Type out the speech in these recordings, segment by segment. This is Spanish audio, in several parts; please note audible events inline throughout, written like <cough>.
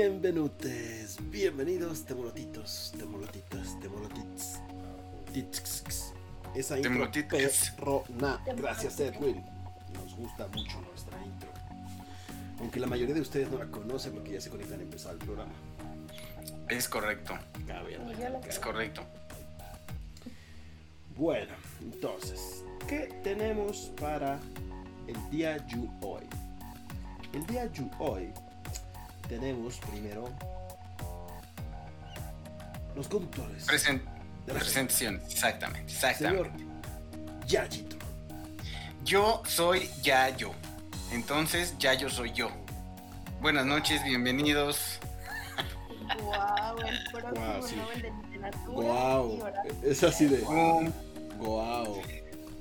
Bienvenutes, bienvenidos, temolotitos, temolotitas, temolotits, tits, esa intro perrona. Gracias Edwin, nos gusta mucho nuestra intro. Aunque la mayoría de ustedes no la conocen porque ya se conectan a empezar el programa. Es correcto, Pues es correcto. Bueno, entonces, ¿qué tenemos para el día de hoy? El día de hoy tenemos primero los conductores. Presen- de la presentación, exactamente, Señor exactamente. Yayito. Yo soy Yayo, entonces Yayo soy yo. Buenas noches, bienvenidos. Wow, el próximo Guau, sí. Nobel de Literatura. Wow, es así de Um, wow.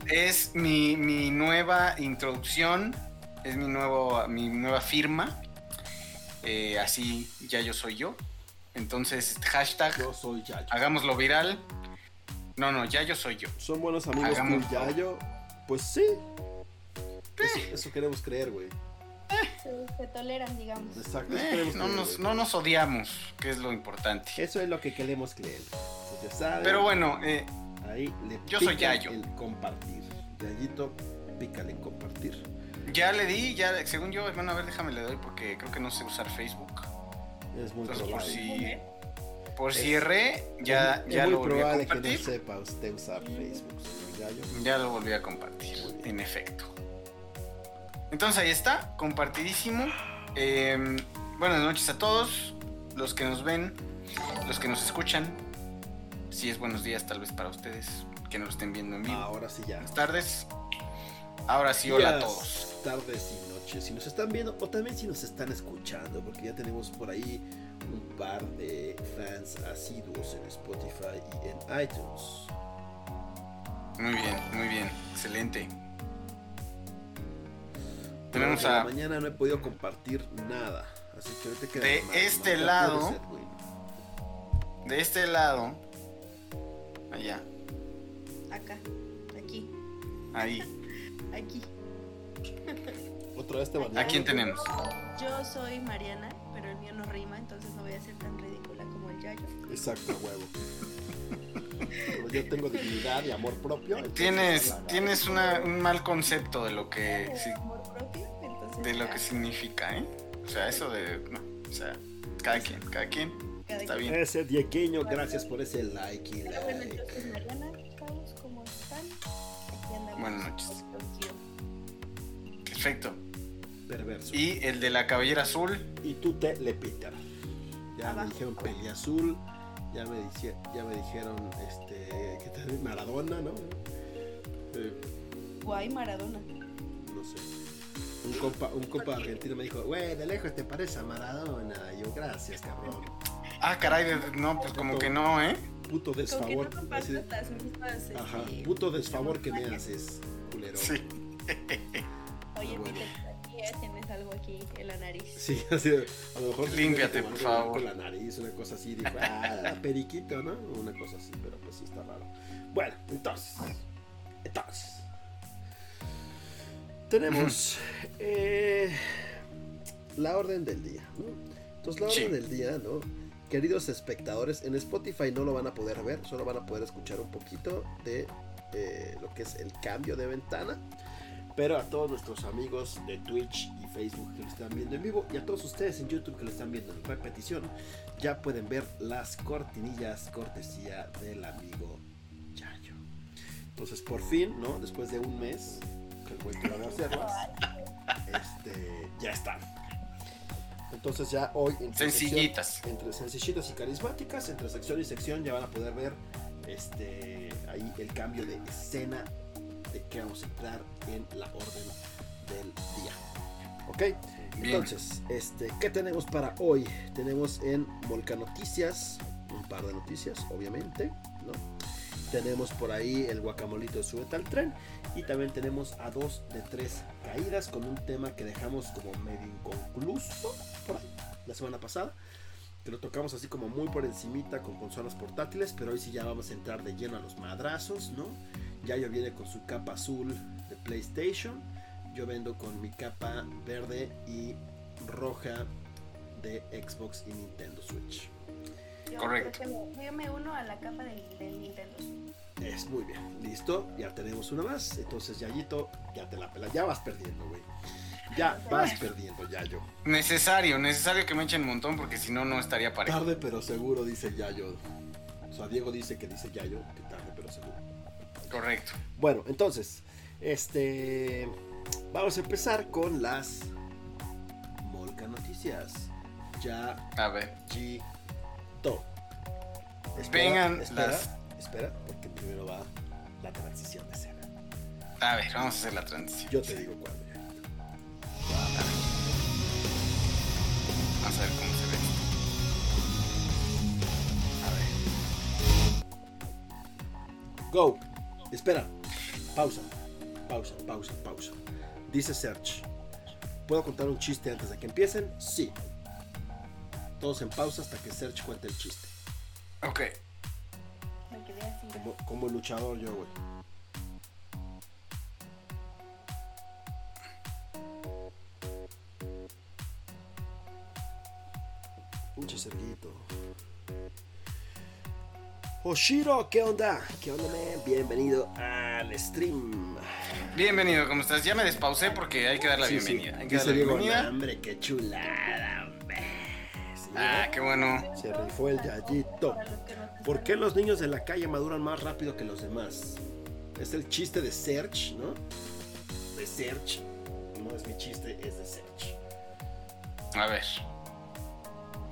es mi, mi nueva introducción, es mi, nuevo, mi nueva firma. Eh, así, Yayo soy yo. Entonces, hashtag, Yo soy Yayo. hagámoslo viral. No, no, Yayo soy yo. ¿Son buenos amigos Hagamos- con Yayo? Pues sí. Eso, eso queremos creer, güey. Se, se toleran, digamos. Exacto, Eh, no, nos, no nos odiamos, que es lo importante. Eso es lo que queremos creer. Pues ya saben. Pero bueno, eh, Ahí le Yo soy Yayo. el compartir. Yayito, pícale en compartir. Ya le di, ya, según yo, bueno, a ver, déjame le doy porque creo que no sé usar Facebook. Es muy Entonces, por probable. si, por si erré, ya, es ya muy lo volví a probable que no compartir. sepa usted usar Facebook, Yayo. Ya lo volví a compartir, en efecto. Entonces ahí está, compartidísimo. Eh, buenas noches a todos, los que nos ven, los que nos escuchan. Si es buenos días, tal vez para ustedes que nos lo estén viendo en vivo. Ahora sí ya. Buenas tardes. Ahora sí, hola a todos. Tardes y noches. Si nos están viendo o también si nos están escuchando, porque ya tenemos por ahí un par de fans asiduos en Spotify y en iTunes. Muy bien, muy bien, excelente. Tenemos a mañana no he podido compartir nada. Así que ahorita queda De más- este más lado. de este lado, allá, Acá, aquí, ahí. Aquí. Otra vez te. ¿A quién tenemos? Yo soy Mariana, pero el mío no rima, entonces no voy a ser tan ridícula como el Yayo. Exacto, huevo. Pero yo tengo dignidad y amor propio. Tienes, tienes una- un mal concepto de lo que sí- Amor propio, entonces de lo ya, que significa, ¿eh? O sea, eso de no, o sea, cada quien, cada quien cada está quien. bien. Ese diegueño, gracias por ese like y Pero bueno, like. entonces Mariana, ¿cómo están? Aquí andamos. Buenas noches. Perfecto. Perverso. Y, Y el de la cabellera azul, tú te le Peter. Ya Abajo. me dijeron peli azul. Ya me, dice- ya me dijeron, este, ¿qué tal? Maradona, ¿no? Eh, Guay Maradona. no sé. Un compa, un compa argentino me dijo, güey, de lejos te parece a Maradona. Y yo, gracias, cabrón. ah, caray, no, pues como que no, ¿eh? Puto desfavor. no así de- compartas las mismas. este, ajá, puto desfavor que me haces, culero. Sí. <laughs> Oye, Bueno. Tienes algo aquí en la nariz. Sí, <laughs> así a lo mejor Límpiate, por favor. Con la nariz, una cosa así, dijo, ah, <laughs> periquito, ¿no? Una cosa así, pero pues sí está raro. Bueno, entonces, entonces, tenemos <clears throat> eh, la orden del día, ¿no? Entonces, la orden Sí. del día, ¿no? Queridos espectadores, en Spotify no lo van a poder ver, solo van a poder escuchar un poquito de eh, lo que es el cambio de ventana. Pero a todos nuestros amigos de Twitch y Facebook que lo están viendo en vivo y a todos ustedes en YouTube que lo están viendo en repetición, ya pueden ver las cortinillas cortesía del amigo Yayo. Entonces, por fin, ¿no? Después de un mes que el güey quiere hacerlas, este, ya están. Entonces ya hoy entre Sencillitas. sección- entre sencillitas y carismáticas, entre sección y sección ya van a poder ver este ahí el cambio de escena de qué vamos a entrar en la orden del día. ¿Ok? Bien. Entonces, este, ¿qué tenemos para hoy? Tenemos en Volca Noticias un par de noticias, obviamente, ¿no? Tenemos por ahí el guacamolito de Súbete al tren y también tenemos a dos de tres caídas con un tema que dejamos como medio inconcluso por ahí, la semana pasada. Que lo tocamos así como muy por encimita con consolas portátiles, pero hoy sí ya vamos a entrar de lleno a los madrazos, ¿no? Yayo viene con su capa azul de PlayStation, yo vendo con mi capa verde y roja de Xbox y Nintendo Switch. Yo Correcto. me- Yo me uno a la capa del, del Nintendo. Es muy bien, listo, ya tenemos una más. Entonces, Yayito, ya te la pela, ya vas perdiendo, güey. Ya vas perdiendo, Yayo. Necesario, necesario que me echen un montón porque si no, no estaría parejo. Tarde pero seguro, dice Yayo. O sea, Diego dice que dice Yayo, que tarde pero seguro. Correcto. Bueno, entonces, este. Vamos a empezar con las Molca Noticias. Ya A ver. Gito. Vengan espera, las- Espera, porque primero va la transición de escena. A ver, vamos a hacer la transición. Yo te digo cuándo. Yayito. Go. Espera. Pausa. Pausa, pausa, pausa. Dice Search. ¿Puedo contar un chiste antes de que empiecen? Sí. Todos en pausa hasta que Search cuente el chiste. Ok. Me quedé así. Como, como luchador yo, güey. Oshiro, ¿qué onda? ¿Qué onda, man? Bienvenido al stream. Bienvenido, ¿cómo estás? Ya me despausé porque hay que dar la Sí, sí. bienvenida. Hay que dar la bienvenida. hombre, qué chulada, hombre. Sí, Ah, qué bueno. Se rifó el yayito. ¿Por qué los niños de la calle maduran más rápido que los demás? Es el chiste de Search, ¿no? De Search. No es mi chiste, es de Search. A ver.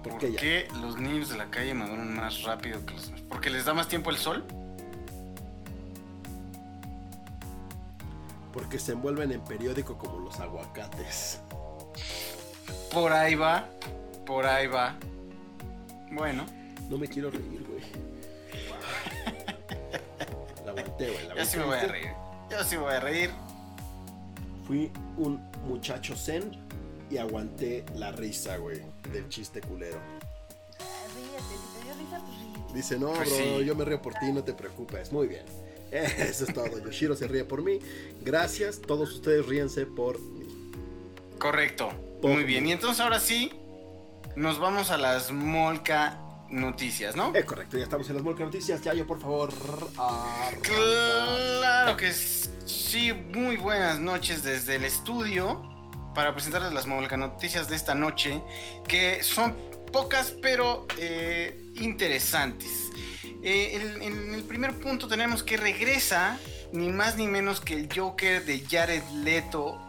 ¿Por ¿Por qué los niños de la calle maduran más rápido que los demás? ¿Porque les da más tiempo el sol? Porque se envuelven en periódico como los aguacates. Por ahí va. Por ahí va. Bueno, No me quiero reír, güey. La aguanté, güey. la yo sí me voy a reír. Yo sí me voy a reír. Fui un muchacho zen y aguanté la risa, güey, del chiste culero. Ríete, si te dio risa, pues. Dice, no, Pues bro, sí. yo me río por ti, no te preocupes. Muy bien. <laughs> Eso es todo. Yoshiro se ríe por mí. Gracias. Todos ustedes ríense por mí. Correcto. Por Muy bien. Y entonces ahora sí, nos vamos a las Molca Noticias, ¿no? Es correcto, ya estamos en las Molca Noticias. Yayo, por favor. arranca. Claro que sí, muy buenas noches desde el estudio para presentarles las Noticias de esta noche, que son pocas pero eh, interesantes. Eh, en el primer punto tenemos que regresa ni más ni menos que el Joker de Jared Leto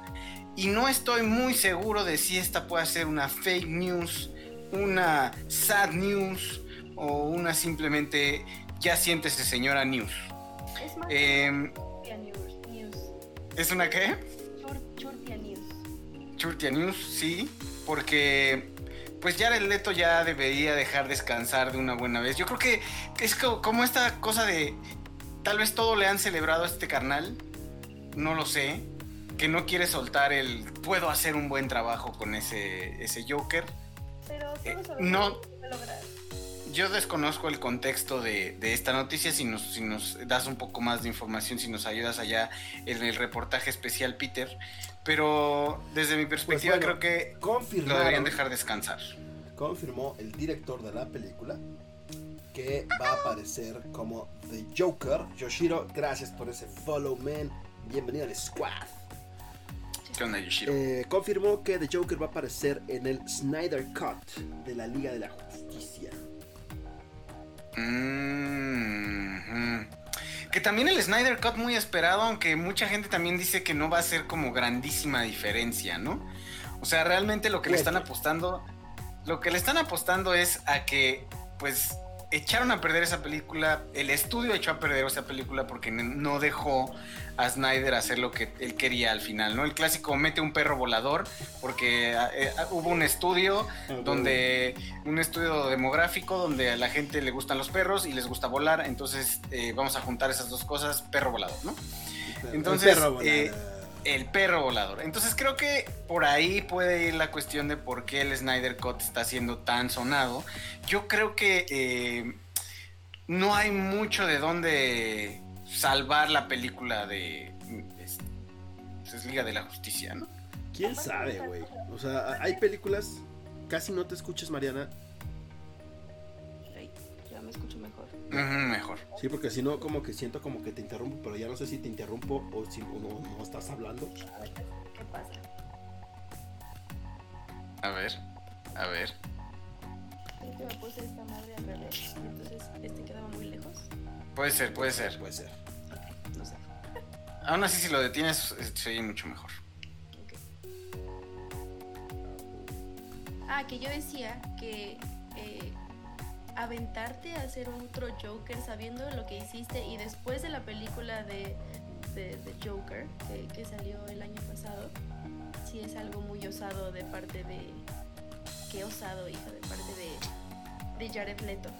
y no estoy muy seguro de si esta puede ser una fake news, una sad news o una simplemente ya siéntese señora news. Es más, Em, news. ¿Es una qué? Churtia News, sí, porque pues Jared Leto ya debería dejar descansar de una buena vez. Yo creo que es co- como esta cosa de tal vez todo le han celebrado a este carnal, no lo sé, que no quiere soltar el puedo hacer un buen trabajo con ese, ese Joker. Pero Eh, no. Yo desconozco el contexto de, de esta noticia, si nos, si nos das un poco más de información, si nos ayudas allá en el reportaje especial, Peter. Pero desde mi perspectiva Pues bueno, creo que lo deberían dejar descansar. confirmó el director de la película que va a aparecer como The Joker. Yoshiro, gracias por ese follow, man. Bienvenido al squad. ¿Qué onda, Yoshiro? Eh, confirmó que The Joker va a aparecer en el Snyder Cut de la Liga de la Justicia. Mm. Que también el Snyder Cut muy esperado, aunque mucha gente también dice que no va a ser como grandísima diferencia, ¿no? O sea, realmente lo que le están Puede. apostando, lo que le están apostando es a que, pues, echaron a perder esa película, el estudio echó a perder esa película porque no dejó a Snyder hacer lo que él quería al final, ¿no? El clásico mete un perro volador porque eh, hubo un estudio donde un estudio demográfico donde a la gente le gustan los perros y les gusta volar, entonces eh, vamos a juntar esas dos cosas, perro volador, ¿no? Entonces, perro volador. eh, El perro volador. Entonces creo que por ahí puede ir la cuestión de por qué el Snyder Cut está siendo tan sonado. Yo creo que eh, no hay mucho de dónde salvar la película de es, es Liga de la Justicia, ¿no? ¿Quién sabe, güey? O sea, hay películas, casi no te escuches, Mariana. Ya me escucho mejor. Sí, porque si no, como que siento como que te interrumpo, pero ya no sé si te interrumpo o si o no, no estás hablando. ¿Qué pasa? A ver, a ver. Es que me puse esta madre al revés. Entonces, este quedaba muy lejos. Puede ser, puede ser. Puede ser. No sé. <laughs> Aún así, si lo detienes, eh, se oye mucho mejor. Ok. Ah, que yo decía que eh, aventarte a hacer otro Joker sabiendo lo que hiciste y después de la película de, de, de Joker que, que salió el año pasado, sí es algo muy osado de parte de... Qué osado, hija, de parte de, de Jared Leto.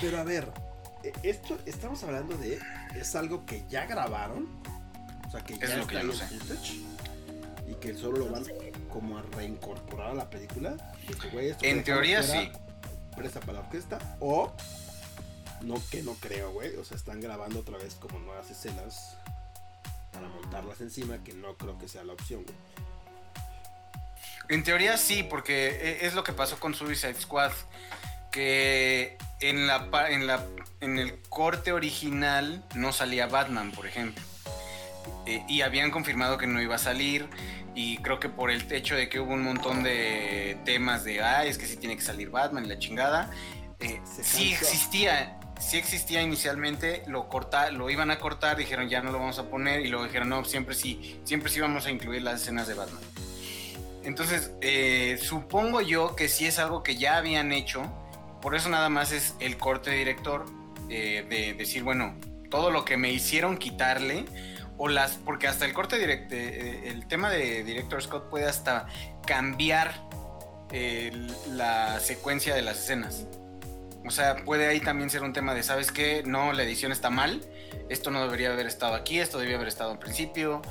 Pero a ver, eh, esto estamos hablando de. Es algo que ya grabaron. O sea, que ya Es lo que está yo en footage. Y que solo lo van como a reincorporar a la película. De que, güey, esto En teoría, fuera, sí. Presta para la orquesta. O. No, que no creo, güey. O sea, están grabando otra vez como nuevas escenas. Para montarlas encima. Que no creo que sea la opción, güey. En teoría sí, porque e- es lo que pasó con Suicide Squad. Que en, la, en, la, en el corte original no salía Batman, por ejemplo. Eh, y habían confirmado que no iba a salir. Y creo que por el hecho de que hubo un montón de temas de, ah, es que sí tiene que salir Batman y la chingada. eh, sí existía, sí existía inicialmente, lo corta, lo iban a cortar, dijeron ya no lo vamos a poner, y luego dijeron no, siempre sí, siempre sí vamos a incluir las escenas de Batman. Entonces, eh, supongo yo que sí es algo que ya habían hecho, por eso nada más es el corte de director, eh, de decir, bueno, todo lo que me hicieron quitarle, o las, porque hasta el corte direct, eh, el tema de Director Scott puede hasta cambiar eh, la secuencia de las escenas. O sea, puede ahí también ser un tema de, ¿sabes qué? No, la edición está mal, esto no debería haber estado aquí, esto debería haber estado al principio.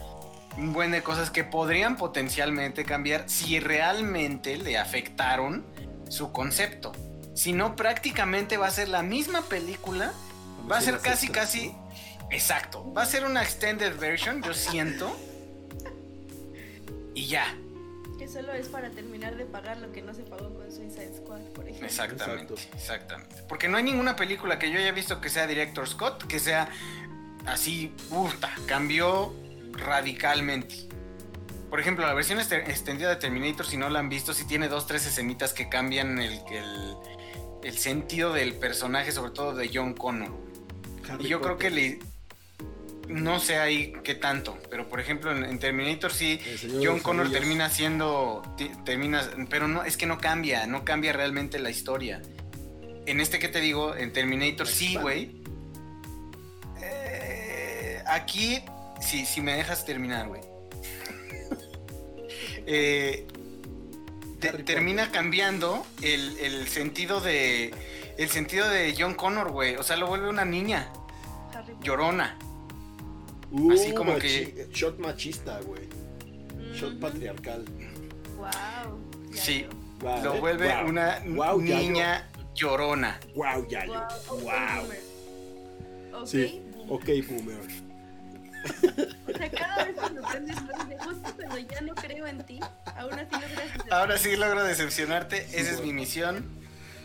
Un buen de cosas que podrían potencialmente cambiar si realmente le afectaron su concepto. Si no, prácticamente va a ser la misma película, va a ser casi, casi... Exacto, va a ser una extended version, yo siento. Y ya, Que solo es para terminar de pagar lo que no se pagó con Suicide Squad, por ejemplo. Exactamente, Exacto. exactamente. Porque no hay ninguna película que yo haya visto que sea Director Scott, que sea así, puta, cambió radicalmente. Por ejemplo, la versión este- extendida de Terminator, si no la han visto, sí tiene dos, tres escenitas que cambian el, el, el sentido del personaje, sobre todo de John Connor. Harry Y yo creo que le... No sé ahí qué tanto, pero por ejemplo en, en Terminator sí, John Connor termina siendo, termina, pero no, es que no cambia, no cambia realmente la historia. En este que te digo, en Terminator sí, güey. Eh, aquí, sí, si me dejas terminar, güey. <laughs> Eh, te- termina cambiando el, el sentido de el sentido de John Connor, güey. O sea, lo vuelve una niña llorona. Uh, así como machi- que- Shot machista, güey. Shot Ujú. patriarcal. Wow. ya Sí. Guau, Lo eh, vuelve guau. una Yayo. niña llorona. Wow. ok, Guau. boomer. Ok, Sí. boomer. Ok, boomer. <laughs> O sea, cada vez me sorprendes más justo cuando ya no creo en ti, aún así logras decepcionar. Ahora sí logro decepcionarte. Esa es mi misión.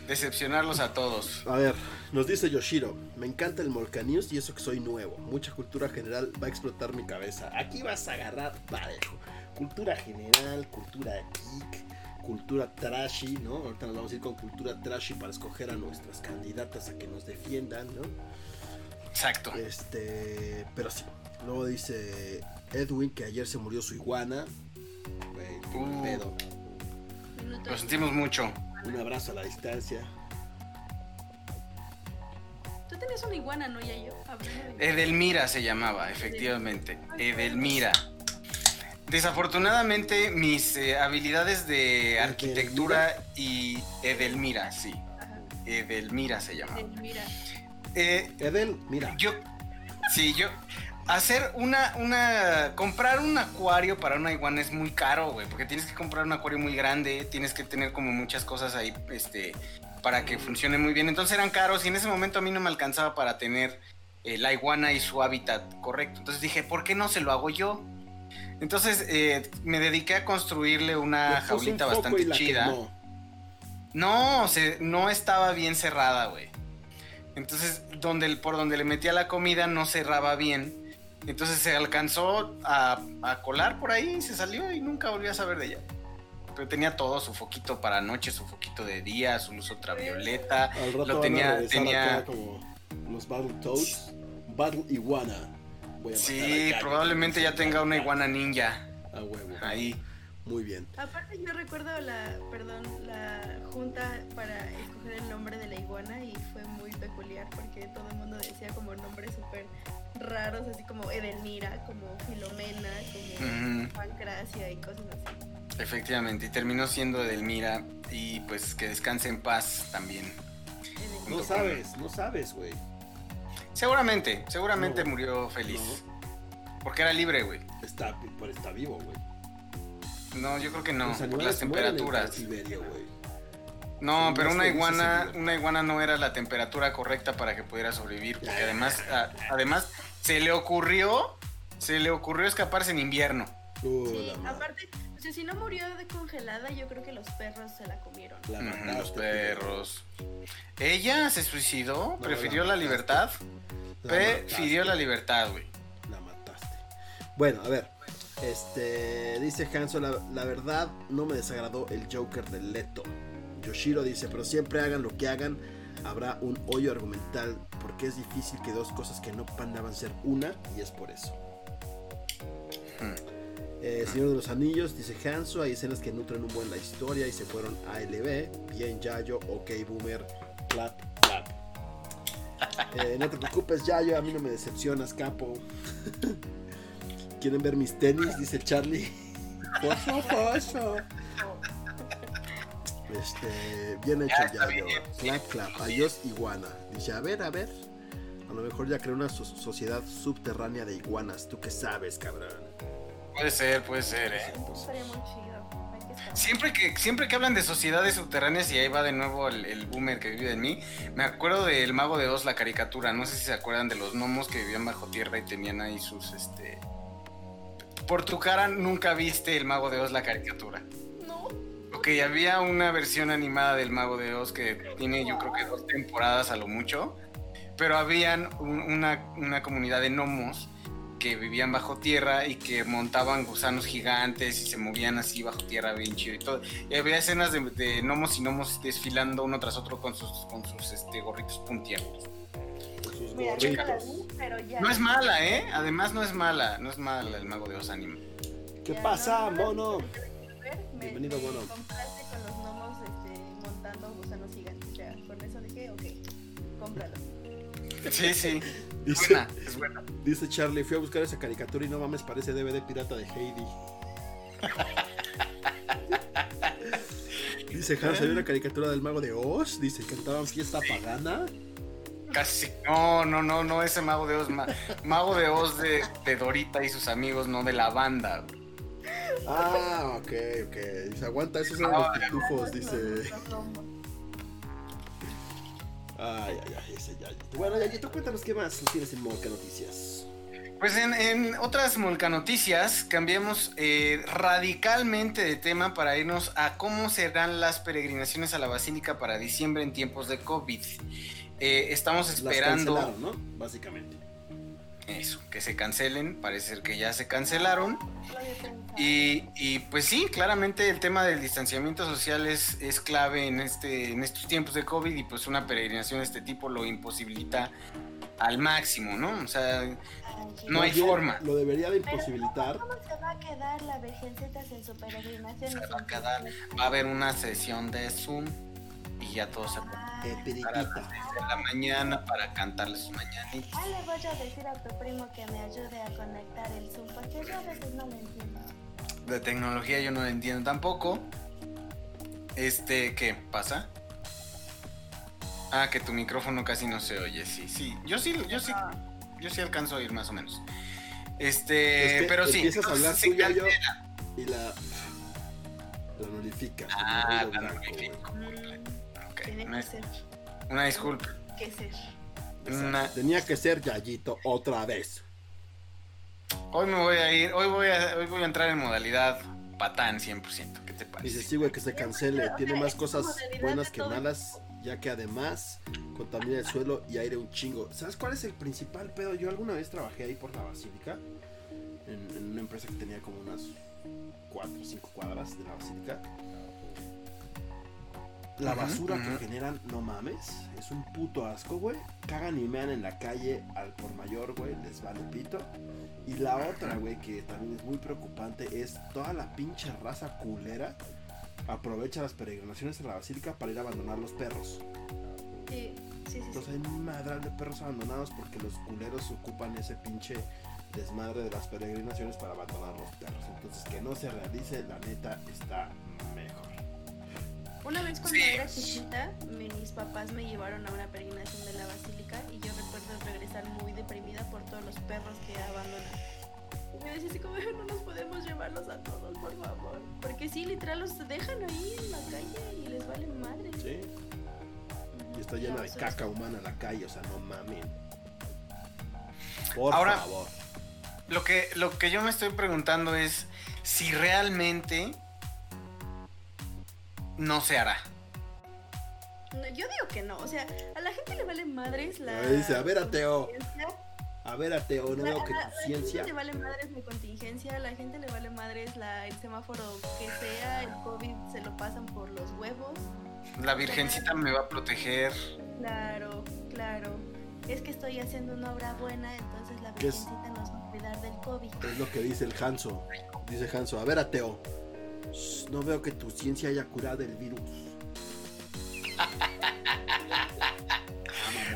Decepcionarlos a todos. A ver, nos dice Yoshiro, me encanta el Molcanews y eso que soy nuevo. Mucha cultura general va a explotar mi cabeza. Aquí vas a agarrar parejo. Cultura general, cultura geek, cultura trashy, ¿no? Ahorita nos vamos a ir con cultura trashy para escoger a nuestras candidatas a que nos defiendan, ¿no? Exacto. Este, pero sí. Luego dice Edwin que ayer se murió su iguana. Güey, Uh. pedo. Lo sentimos mucho. Un abrazo a la distancia. tenías una iguana, ¿no, ya yo? Edelmira se llamaba, efectivamente. Edelmira. Desafortunadamente, mis eh, habilidades de arquitectura y Edelmira, sí. Edelmira se llama. Edelmira. Eh, Edel, mira. yo, sí, yo, hacer una, una, comprar un acuario para una iguana es muy caro, güey, porque tienes que comprar un acuario muy grande, tienes que tener como muchas cosas ahí, este, para que funcione muy bien. Entonces eran caros y en ese momento a mí no me alcanzaba para tener eh, la iguana y su hábitat correcto. Entonces dije, ¿por qué no se lo hago yo? Entonces eh, me dediqué a construirle una un jaulita bastante chida. No, se, no estaba bien cerrada, güey. Entonces, donde, por donde le metía la comida no cerraba bien. Entonces se alcanzó a, a colar por ahí, se salió y nunca volví a saber de ella. Pero tenía todo, su foquito para noche, su foquito de día, su luz ultravioleta. Al rato Lo tenía- tenía- como los Battletoads. Battle Iguana. Voy a Sí, probablemente ya tenga una iguana ninja A huevo. ahí. Muy bien. Aparte yo recuerdo la, perdón, la junta para escoger el nombre de la iguana y fue muy peculiar porque todo el mundo decía como nombres súper raros, así como Edelmira, como Filomena, como Ujú. Pancracia y cosas así. Efectivamente, y terminó siendo Edelmira y pues que descanse en paz también. No sabes, no sabes, güey. Seguramente, seguramente No. murió feliz. Porque era libre, güey. Está, pero está vivo, güey. No, yo creo que no, Los por las en temperaturas. No, pero una iguana, una iguana no era la temperatura correcta para que pudiera sobrevivir, porque además, a- además se le ocurrió, se le ocurrió escaparse en invierno. Sí, aparte, o sea, si no murió de congelada, yo creo que los perros se la comieron. La Ujú, mataste, Los perros. Ella se suicidó, No, prefirió la libertad, La prefirió mataste. la libertad, güey. La mataste. Bueno, a ver. Este. Dice Hanso, la, la verdad no me desagradó el Joker de Leto. Yoshiro dice, pero siempre hagan lo que hagan, habrá un hoyo argumental porque es difícil que dos cosas que no a ser una y es por eso. Hmm. Eh, Señor de los Anillos, dice Hanso, hay escenas que nutren un buen la historia y se fueron a LB. Bien, Yayo, ok, Boomer, clap, clap. <laughs> Eh, no te preocupes, Yayo, a mí no me decepcionas, capo. <laughs> ¿Quieren ver mis tenis? Dice Charlie. Fosfo, <laughs> fosfo. Este, bien hecho, Ya bien. Clap, clap. Adiós, iguana. Dice, a ver, a ver. A lo mejor ya creó una so- sociedad subterránea de iguanas. ¿Tú qué sabes, cabrón? Puede ser, puede ser, eh. Estaría muy chido. Siempre que, siempre que hablan de sociedades subterráneas y ahí va de nuevo el, el boomer que vive en mí, me acuerdo del Mago de Oz, la caricatura. No sé si se acuerdan de los gnomos que vivían bajo tierra y tenían ahí sus, este... Por tu cara nunca viste el Mago de Oz, la caricatura. No, Ok, había una versión animada del Mago de Oz que tiene yo creo que dos temporadas a lo mucho, pero habían un- una, una comunidad de gnomos que vivían bajo tierra y que montaban gusanos gigantes y se movían así bajo tierra bien chido y todo. Y había escenas de, de gnomos y gnomos desfilando uno tras otro con sus, con sus este, gorritos puntiagudos. Sus mira, yo no la vi, pero ya. No es mala, ¿eh? Además no es mala, no es mala el Mago de Oz anime. ¿Qué Ya, pasa, no, no, mono? me- Bienvenido, mono. Con los gnomos este, montando gusanos gigantes. Ya, con eso dije, ok, cómpralo. Sí, sí. Es Dice, buena, es buena. dice Charlie, fui a buscar esa caricatura y no mames, parece DVD pirata de Heidi. Dice Hans, había una caricatura del mago de Oz. Dice, cantaban fiesta pagana. Casi. No, no, no, no, ese Mago de Oz. ma- Mago de Oz de, de Dorita y sus amigos, no de la banda. güey. Ah, ok, ok. Dice, aguanta, esos eran los pitufos, dice. Ay, ay, ay, ese Yayito. Bueno, Yayito, cuéntanos qué más tienes en Moca Noticias. Pues en, en otras molcanoticias cambiamos eh, radicalmente de tema para irnos a cómo serán las peregrinaciones a la Basílica para diciembre en tiempos de COVID. Eh, estamos Las esperando cancelaron, ¿no? Básicamente. eso, que se cancelen, parece ser que ya se cancelaron. Y, y, pues sí, claramente el tema del distanciamiento social es, es clave en, este, en estos tiempos de COVID y pues una peregrinación de este tipo lo imposibilita al máximo, ¿no? O sea, no hay forma. Lo debería de imposibilitar. ¿Cómo se va a quedar la virgencitas en su peregrinación? Se va a quedar, va a haber una sesión de Zoom y ya todo se... A las 6 de la mañana para cantarle sus mañanitas. Ah, le voy a decir a tu primo que me ayude a conectar el Zoom, porque yo a veces no lo entiendo. De tecnología yo no lo entiendo tampoco. Este, ¿qué pasa? Ah, que tu micrófono casi no se oye, sí, sí. Yo sí, yo sí, yo sí alcanzo a oír más o menos. Este, Es que pero sí. empiezas a hablar entonces, tú, sí, yo. Y la. La nullifica. Ah, la notifico. Una, que ser, una disculpa. que ser. Una- Tenía que ser Yayito otra vez. Hoy me voy a ir, hoy voy a, hoy voy a entrar en modalidad patán 100%. ¿Qué te Dice, parece? sí, güey, que se cancele. Tiene sea, más cosas buenas que todo. malas, ya que además contamina el suelo y aire un chingo. ¿Sabes cuál es el principal pedo? Yo alguna vez trabajé ahí por la Basílica, en, en una empresa que tenía como unas 4 o 5 cuadras de la Basílica. La basura que generan, no mames, es un puto asco, güey. Cagan y mean en la calle al por mayor, güey, les vale pito. Y la otra, güey, que también es muy preocupante, es toda la pinche raza culera aprovecha las peregrinaciones a la basílica para ir a abandonar los perros. Sí, sí, sí. Entonces hay un madral de perros abandonados porque los culeros ocupan ese pinche desmadre de las peregrinaciones para abandonar los perros. Entonces que no se realice, la neta está mejor. Una vez cuando Sí. era chiquita, mis papás me llevaron a una peregrinación de la basílica y yo recuerdo regresar muy deprimida por todos los perros que abandonan. Y me decía así como, no nos podemos llevarlos a todos, por favor. Porque sí, literal, los dejan ahí en la calle y les vale madre. ¿Sí? Y está llena de caca humana la calle, o sea, no mamen. Por Ahora- favor. Lo que, lo que yo me estoy preguntando es si realmente no se hará. No, yo digo que no, o sea, a la gente le vale madres la. Dice, a ver, ateo. A ver, ateo, no La- veo que a- a tu la gente ciencia... le vale madres la contingencia, a la gente le vale madres la, el semáforo que sea, el COVID se lo pasan por los huevos. La virgencita me va a proteger. Claro, claro. Es que estoy haciendo una obra buena, entonces la virgencita nos va a cuidar del COVID. Es lo que dice el Hanso. Dice Hanso, a ver, ateo. No veo que tu ciencia haya curado el virus.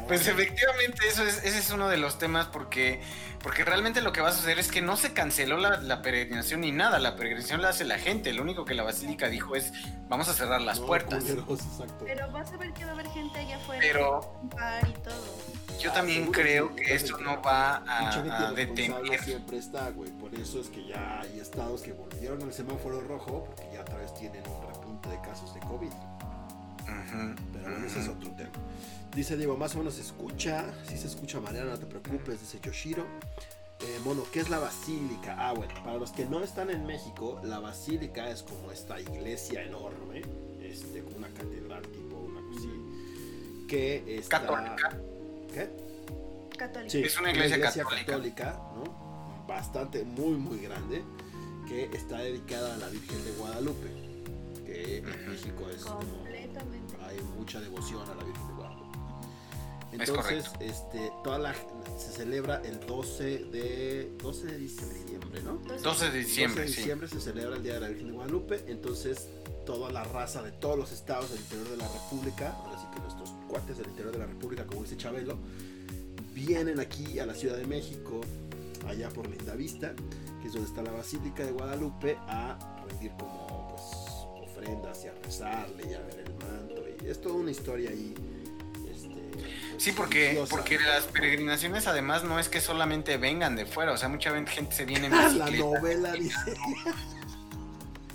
Pues efectivamente eso es, ese es uno de los temas porque, porque realmente lo que va a suceder es que no se canceló la, la peregrinación ni nada, la peregrinación la hace la gente, lo único que la basílica dijo es vamos a cerrar las No, puertas. culeros, exacto. Pero vas a ver que va a haber gente allá afuera. Pero un bar y todo. yo Ah, también seguro creo que- que esto no va a, a detener. siempre está, güey. Por eso es que ya hay estados que volvieron al semáforo rojo porque ya otra vez tienen un repunte de casos de COVID. Pero bueno, ese es otro tema. Dice Diego, más o menos se escucha. Si se escucha Mariana, no te preocupes, dice Yoshiro. Eh, mono, ¿qué es la basílica? Ah, bueno, para los que no están en México, la basílica es como esta iglesia enorme, este, como una catedral tipo una cosa así, que está... Católica. ¿Qué? Católico. Sí, Es una iglesia católica. católica, ¿no? Bastante, muy, muy grande, que está dedicada a la Virgen de Guadalupe, que en. México es como mucha devoción a la Virgen de Guadalupe. Es Entonces, este, toda la se celebra el 12 de 12 de diciembre, ¿no? 12 de diciembre, 12 de sí. diciembre se celebra el Día de la Virgen de Guadalupe, entonces toda la raza de todos los estados del interior de la República, ahora sí que nuestros cuates del interior de la República, como dice Chabelo, vienen aquí a la Ciudad de México, allá por Lindavista, que es donde está la Basílica de Guadalupe, a rendir como ofrendas y a rezarle y a ver el manto. Y es toda una historia ahí. este, Sí, porque, porque las peregrinaciones además no es que solamente vengan de fuera, o sea, mucha gente se viene en Ah, <laughs> la bicicleta. novela <laughs> dice.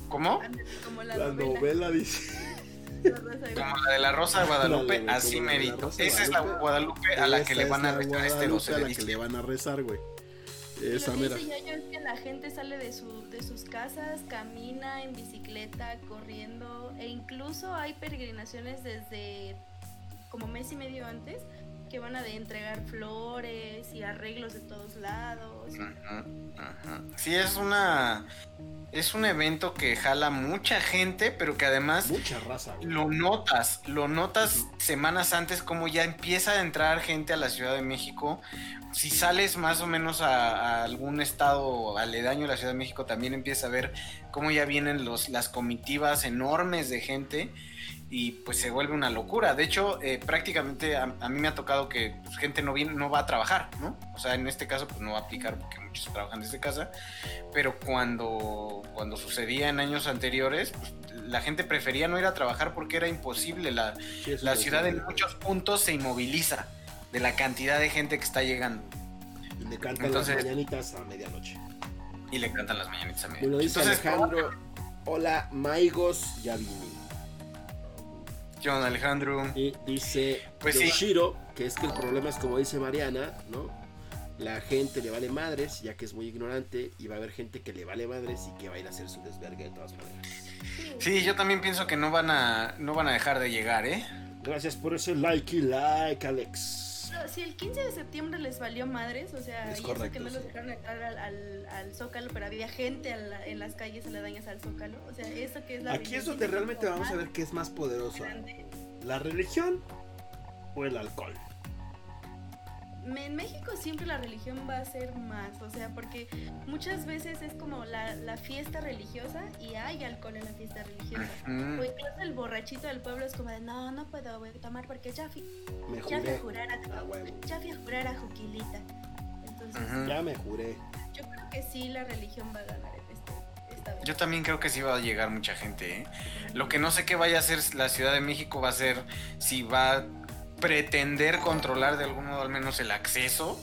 ¿Cómo? Como la, La novela. novela dice. <laughs> La Rosa de Como la de la Rosa de Guadalupe, así la la merito. Rosa de Esa es la Guadalupe. A la que le van a rezar este Guadalupe 12 a de la que le diciembre. van a rezar, güey. Esa lo que mera. dice Yayo es que la gente sale de, su, de sus casas, camina en bicicleta, corriendo, e incluso hay peregrinaciones desde como mes y medio antes que van a de entregar flores y arreglos de todos lados. Ajá, ajá. Sí, es una. Es un evento que jala mucha gente, pero que además Mucha raza, güey. lo notas, lo notas semanas antes como ya empieza a entrar gente a la Ciudad de México. Si sales más o menos a, a algún estado aledaño a la Ciudad de México, también empieza a ver cómo ya vienen los, las comitivas enormes de gente. Y pues se vuelve una locura. De hecho, eh, prácticamente a, a mí me ha tocado que pues, gente no, viene, no va a trabajar, ¿no? O sea, en este caso pues no va a aplicar porque muchos trabajan desde casa, pero cuando, cuando sucedía en años anteriores, pues, la gente prefería no ir a trabajar porque era imposible. La, Sí, la ciudad en muchos puntos se inmoviliza de la cantidad de gente que está llegando Y le cantan Entonces- las mañanitas a medianoche. y le cantan las mañanitas a medio. Bueno, dice Entonces, Alejandro, hola, Maigos, ya vine. ¿Qué onda, Alejandro? Y dice Pues sí. Yoshiro, que es que el problema es como dice Mariana, ¿no? La gente le vale madres, ya que es muy ignorante, y va a haber gente que le vale madres y que va a ir a hacer su desvergue de todas maneras. Sí, yo también pienso que no van a, no van a dejar de llegar, ¿eh? Gracias por ese like y like, Alex. Si el 15 de septiembre les valió madres, o sea, Es y correcto, eso que no sí. los dejaron entrar al, al, al Zócalo, pero había gente la- en las calles aledañas al Zócalo, o sea, eso que es la Aquí es donde realmente vamos a ver qué es más poderoso, grande. la religión o el alcohol. En México siempre la religión va a ser más, o sea, porque muchas veces es como la, la fiesta religiosa y hay alcohol en la fiesta religiosa. Mm. O incluso el borrachito del pueblo es como de, no, no puedo güey, tomar porque ya fui, Me ya fui a juré. jurar a, A huevo. ya fui a jurar a Juquilita. Entonces. Ya me juré. yo creo que sí la religión va a ganar en este. Yo también creo que sí va a llegar mucha gente, ¿eh? Lo que no sé qué vaya a hacer la Ciudad de México va a ser si va a pretender controlar de algún modo al menos el acceso,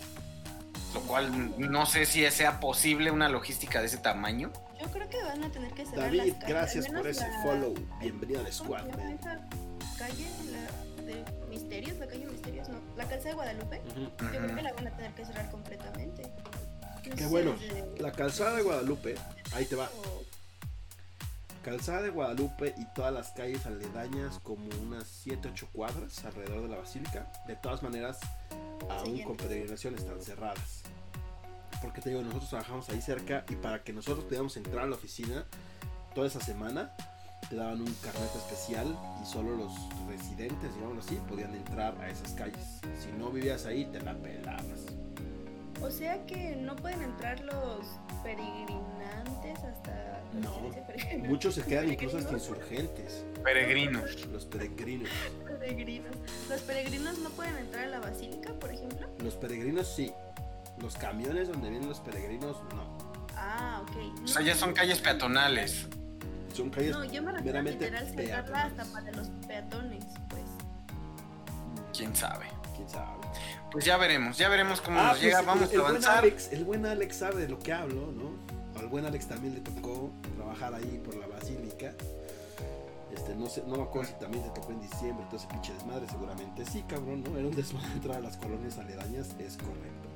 lo cual no sé si sea posible una logística de ese tamaño. Yo creo que van a tener que cerrar David, las calles, gracias por ese la- follow. Bienvenido al ¿cómo squad, esa calle? La de Misterios, la calle Misterios, no. La calzada de Guadalupe. Ujú. Yo creo que la van a tener que cerrar completamente. No Qué sé, bueno. desde- La calzada de Guadalupe, ahí te va. o- Calzada de Guadalupe y todas las calles aledañas, como unas 7-8 cuadras alrededor de la basílica. De todas maneras, aún con peregrinación están cerradas. Porque te digo, nosotros trabajamos ahí cerca y para que nosotros pudiéramos entrar a la oficina toda esa semana, te daban un carnet especial y solo los residentes, digamos así, podían entrar a esas calles. Si no vivías ahí, te la pelabas. O sea que no pueden entrar los peregrinantes hasta. No. Muchos se quedan incluso hasta Peregrinos. insurgentes, Peregrinos. los peregrinos. Peregrinos. Los peregrinos no pueden entrar a la basílica, por ejemplo. Los peregrinos sí. Los camiones donde vienen los peregrinos no. Ah, ok. O sea, ya son calles peatonales. Son calles No, yo me refiero literal cerrarla peatonales. hasta para los peatones, pues. ¿Quién sabe? quién sabe. Pues ya veremos, ya veremos cómo Ah, nos pues, llega. Vamos el a buen avanzar. Alex, el buen Alex sabe de lo que hablo, ¿no? Al buen Alex también le tocó trabajar ahí por la basílica. Este, no sé, no me acuerdo si también te tocó en diciembre, entonces pinche desmadre, seguramente sí, cabrón, ¿no? Era un desmadre entrar a las colonias aledañas, es correcto.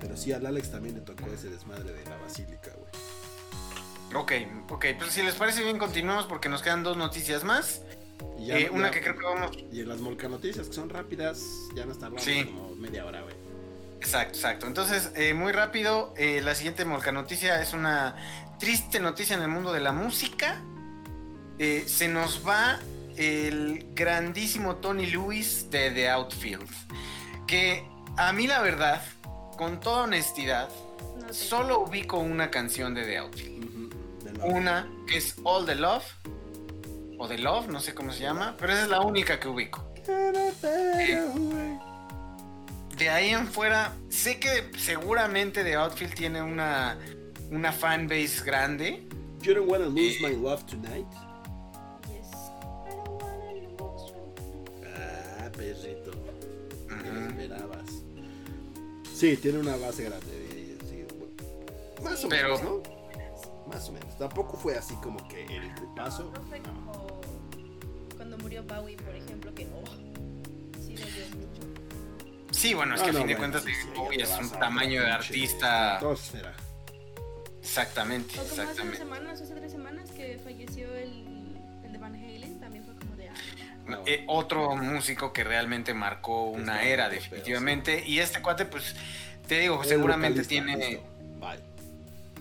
Pero sí, al Alex también le tocó ese desmadre de la basílica, güey. Ok, ok, pues si les parece bien continuamos porque nos quedan dos noticias más. Y ya- Eh, una que creo que vamos... Y en las Molca Noticias, que son rápidas, ya nos tardamos Sí. como media hora, güey. Exacto, exacto. Entonces, eh, muy rápido, eh, la siguiente molca noticia es una triste noticia en el mundo de la música. Eh, se nos va el grandísimo Tony Lewis de The Outfield. Que a mí la verdad, con toda honestidad, No solo ubico una canción de The Outfield. Una que es All the Love. O The Love, no sé cómo se llama, pero esa es la única que ubico. <laughs> De ahí en fuera, sé que seguramente The Outfield tiene una, una fanbase grande. You don't wanna lose Eh. my love tonight. Yes. I don't wanna lose. Ah, perrito. ¿Qué Ujú. esperabas? Sí, tiene una base grande. sí, bueno. Más o Pero- menos, ¿no? Más o menos. Tampoco fue así como que el paso. No fue como cuando murió Bowie, por ejemplo, que Sí, bueno, es Ah, que no, a fin de cuentas sí, sí, es un tamaño de artista. estratosfera. Exactamente, O como hace exactamente. semanas, hace tres semanas que falleció el, el de Van Halen, también fue como de ah, No, Eh, otro músico que realmente marcó una Está era, definitivamente. Y este cuate, pues, te digo, el seguramente tiene,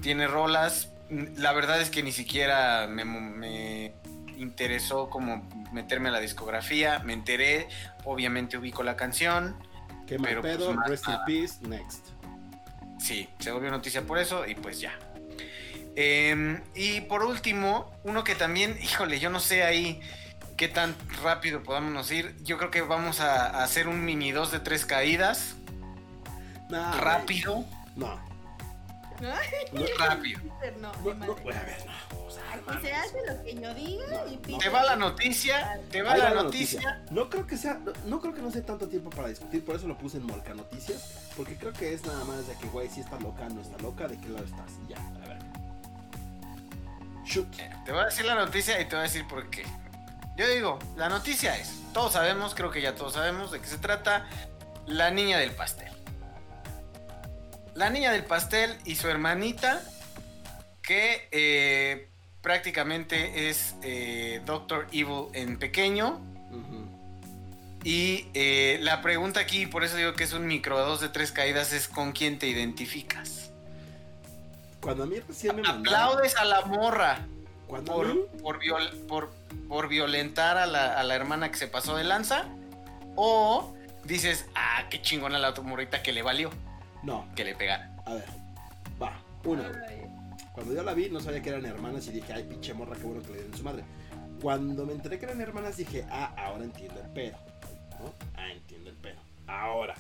tiene rolas. La verdad es que ni siquiera me, me interesó como meterme a la discografía. Me enteré, obviamente ubico la canción. Qué mal Pero, pues, pedo. más Rest in peace. Next. Sí, se volvió noticia por eso y pues ya. Eh, y por último, uno que también, <laughs> híjole, yo no sé ahí, qué tan rápido podamos ir. Yo creo que vamos a, a hacer un mini 2 de tres caídas. Nah, güey. rápido, No, rápido. no, <laughs> no, ni no, güey, a ver, no. Se hace lo que yo diga y pinche. Te va la noticia, te va la va noticia. No creo que sea, no, no creo que no sea tanto tiempo para discutir, por eso lo puse en Molca Noticias, porque creo que es nada más de que, güey, si está loca, no está loca, de qué lado estás, ya, a ver. Shoot. Te voy a decir la noticia y te voy a decir por qué. Yo digo, la noticia es, todos sabemos, creo que ya todos sabemos de qué se trata, la niña del pastel. La niña del pastel y su hermanita, que eh, prácticamente es eh, Doctor Evil en pequeño. Y eh, la pregunta aquí, por eso digo que es un micro dos de tres caídas, es con quién te identificas. Cuando a mí recién me mandaron, Aplaudes a la morra. cuando a mí, por, por, viol- por, por violentar a la, a la hermana que se pasó de lanza. O dices, ah, qué chingona la otra morrita que le valió, no, que le pegara. a ver, va, una. Ay, Cuando yo la vi, no sabía que eran hermanas y dije, ay, pinche morra, qué bueno que le den su madre. Cuando me enteré que eran hermanas, dije, ah, ahora entiendo el pedo. Ah, entiendo el pedo. Ahora,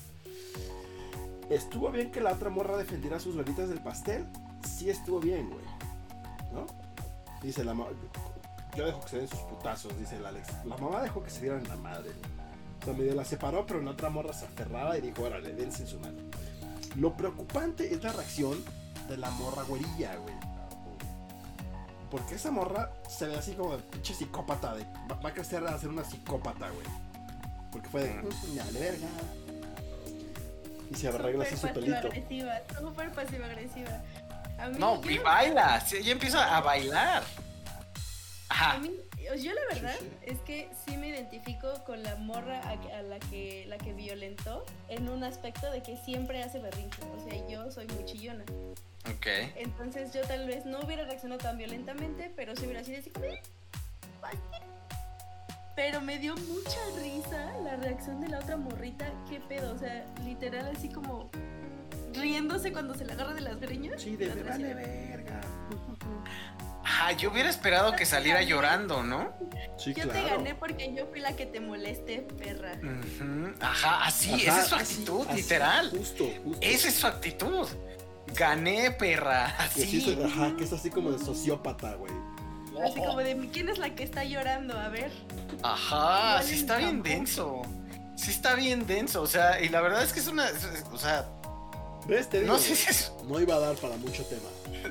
¿estuvo bien que la otra morra defendiera sus velitas del pastel? Sí estuvo bien, güey. ¿No? Dice la mamá, yo dejo que se den sus putazos, dice el Alex. La mamá dejó que se dieran la madre. O sea, medio la separó, pero la otra morra se aferraba y dijo, órale, dense en su madre. Lo preocupante es la reacción de la morra güerilla, güey. Porque esa morra se ve así como de pinche psicópata. De, va, va a crecer a ser una psicópata, güey. Porque fue de. "Mm, me vale verga. Y se arregla así su Súper pelito. pasiva-agresiva, súper pasiva-agresiva. A mí, No, y la- baila, ella empieza a bailar. A Ajá. mí, yo la verdad Sí, es que sí me identifico con la morra a, a la que la que violentó en un aspecto de que siempre hace berrinche. O sea, yo soy muy chillona. Ok. Entonces yo tal vez no hubiera reaccionado tan violentamente, pero sí hubiera sido así como... "Eh, vaya". Pero me dio mucha risa la reacción de la otra morrita. ¿Qué pedo? O sea, literal así como riéndose cuando se la agarra de las greñas. Sí, de La vale verga. <laughs> Ajá, yo hubiera esperado que saliera llorando, ¿no? Sí, Yo te gané porque yo fui la que te molesté, perra. Ujú, Ajá, así, Ajá, esa es su actitud, así, literal. Justo, justo. Esa es su actitud. Gané, perra. <laughs> Que sí Así. se- ajá, que es así como de sociópata, güey. Así como de quién es la que está llorando, a ver. Ajá, sí está bien denso. Sí está bien denso, o sea, y la verdad es que es una, o sea, ¿Ves? Te digo, no sé si es, no iba a dar para mucho tema.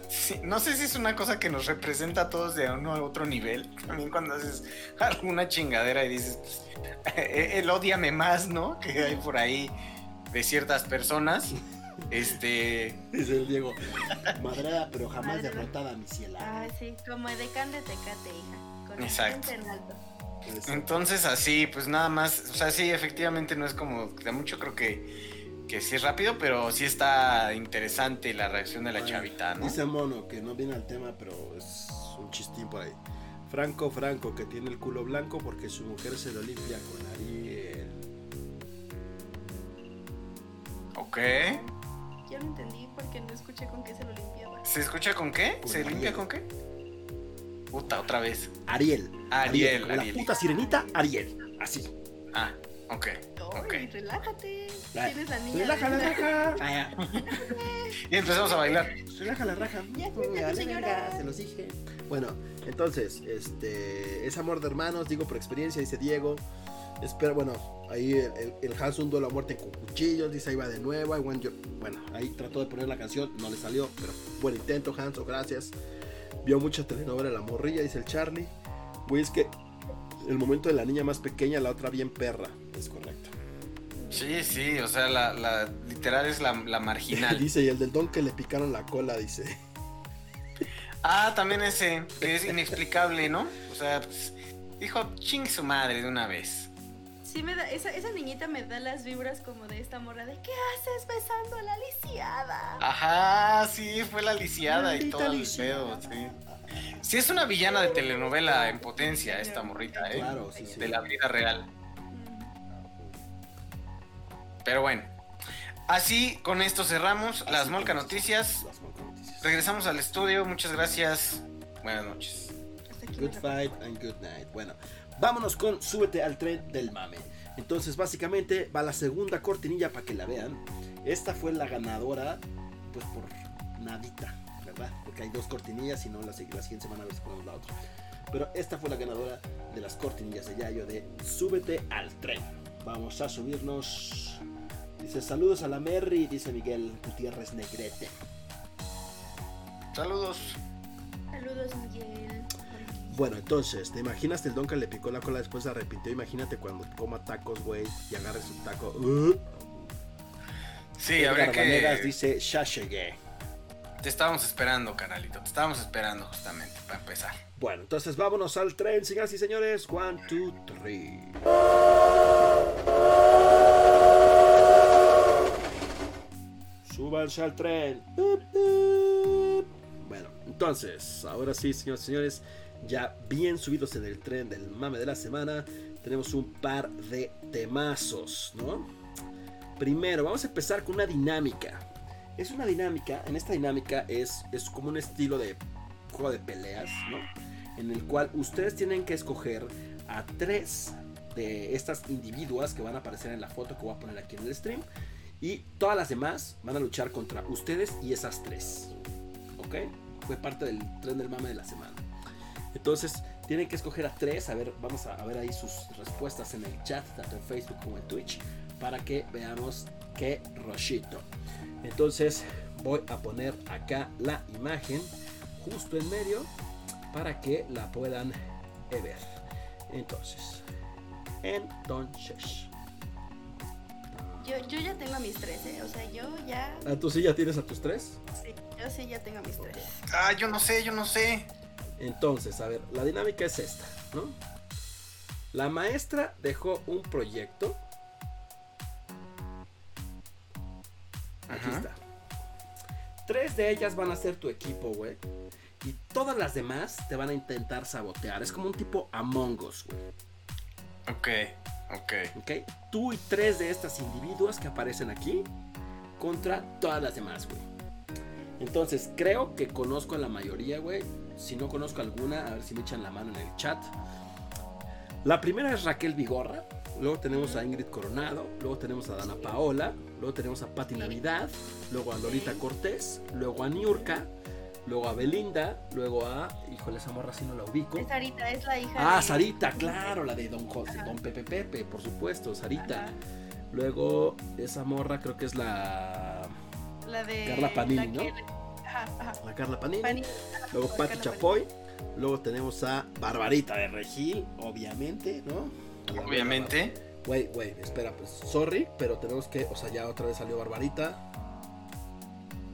Sí, no sé si es una cosa que nos representa a todos de uno a otro nivel. También cuando haces alguna chingadera y dices, pues, <laughs> eh, el odiame más, ¿no? Que hay por ahí de ciertas personas. Este, Dice el Diego, madrada, pero jamás Madrada. derrotada, mi ciela. Ah, sí, como de can de tecate, hija. Con el Exacto. en alto. Entonces así, pues nada más, o sea, sí, efectivamente no es como de mucho, creo que, que sí es rápido, pero sí está interesante la reacción de la Ay, chavita, ¿no? Dice Mono, que no viene al tema, pero es un chistín por ahí. Franco Franco, que tiene el culo blanco porque su mujer se lo limpia con Ariel. Ok. Yo no entendí porque no escuché con qué se lo limpiaba. ¿Se escucha con qué? Con ¿Se Ariel. limpia con qué? Puta, otra vez. Ariel. Ariel, como Ariel. La puta sirenita, Ariel. Así. Ah, ok. Ay, Ok. relájate. Ah, Tienes la niña. Relaja la raja. Y empezamos a bailar. Relaja la raja. Ya, vale señora. Se los dije. Bueno, entonces, este. Es amor de hermanos, digo por experiencia, dice Diego. Espera, bueno, ahí el, el, el Hans un duelo a muerte con cuchillos, dice ahí va de nuevo. I want your- Bueno, ahí trató de poner la canción, no le salió, pero buen intento, Hans, o gracias. Vio mucha telenovela La Morrilla, dice el Charlie. Güey, es que el momento de la niña más pequeña, la otra bien perra. Es correcto. Sí, sí, o sea, la, la literal es la, la marginal. <laughs> dice, y el del don que le picaron la cola, dice. Ah, también ese, que es inexplicable, ¿no? O sea, pues, dijo, ching su madre de una vez. Sí, me da, esa, esa niñita me da las vibras como de esta morra de ¿qué haces besando a la lisiada? Ajá, sí, fue la lisiada y todo el pedo, sí. Sí, es una villana de telenovela en potencia esta morrita, ¿eh? Claro, sí, sí. De la vida real. Pero bueno, así con esto cerramos las Así Molca Noticias. Las Molca Noticias. Regresamos al estudio, muchas gracias. Buenas noches. Good fight and good night. Bueno, vámonos con Súbete al tren del mame. Entonces, básicamente va la segunda cortinilla para que la vean. Esta fue la ganadora, pues por nadita. Porque hay dos cortinillas y no la, la siguiente semana a ver si ponemos la otra. Pero esta fue la ganadora de las cortinillas de Yayo de Súbete al tren. Vamos a subirnos. Dice saludos a la Merry, dice Miguel Gutiérrez Negrete. Saludos. Saludos, Miguel. Bueno, entonces, ¿te imaginas el don que le picó la cola después se arrepintió? Imagínate cuando coma tacos, güey, y agarre su taco. Uh, Sí, habría que. dice, ya llegué. Te estábamos esperando, canalito. Te estábamos esperando justamente para empezar. Bueno, entonces vámonos al tren, señoras y señores. One, two, three. Súbanse al tren. Bueno, entonces, ahora sí, señoras y señores, ya bien subidos en el tren del mame de la semana, tenemos un par de temazos, ¿no? Primero, vamos a empezar con una dinámica. Es una dinámica, en esta dinámica es, es como un estilo de juego de peleas, ¿no? En el cual ustedes tienen que escoger a tres de estas individuas que van a aparecer en la foto que voy a poner aquí en el stream. Y todas las demás van a luchar contra ustedes y esas tres. ¿Ok? Fue parte del tren del mame de la semana. Entonces, tienen que escoger a tres. A ver, vamos a, a ver ahí sus respuestas en el chat, tanto en Facebook como en Twitch, para que veamos qué rochito. Entonces, voy a poner acá la imagen justo en medio para que la puedan ver. Entonces, entonces. Yo, yo ya tengo a mis tres, ¿eh? O sea, yo ya. Ah, ¿tú sí ya tienes a tus tres? Sí, yo sí ya tengo a mis tres. Ah, yo no sé, yo no sé. Entonces, a ver, la dinámica es esta, ¿no? La maestra dejó un proyecto. Aquí Ajá. está. Tres de ellas van a ser tu equipo, güey. Y todas las demás te van a intentar sabotear. Es como un tipo Among Us, güey. Ok, ok. ¿Ok? Tú y tres de estas individuos que aparecen aquí contra todas las demás, güey. Entonces, creo que conozco a la mayoría, güey. Si no conozco alguna, a ver si me echan la mano en el chat. La primera es Raquel Vigorra. Luego tenemos a Ingrid Coronado. Luego tenemos a Dana Paola. Luego tenemos a Patti Navidad. Luego a Lolita Cortés. Luego a Niurka. Luego a Belinda. Luego a. Híjole, esa morra si no la ubico. Es Sarita, es la hija Ah, de- Sarita, claro, la de Don, José, Don Pepe Pepe, por supuesto, Sarita. Ajá. Luego, esa morra creo que es la, La de. Carla Panini, la ¿no? Ajá, ajá. la Carla Panini. Luego Carla Chapoy. Luego tenemos a Barbarita de Regil, obviamente, ¿no? Obviamente. Güey, güey, espera, pues, sorry, pero tenemos que, o sea, ya otra vez salió Barbarita.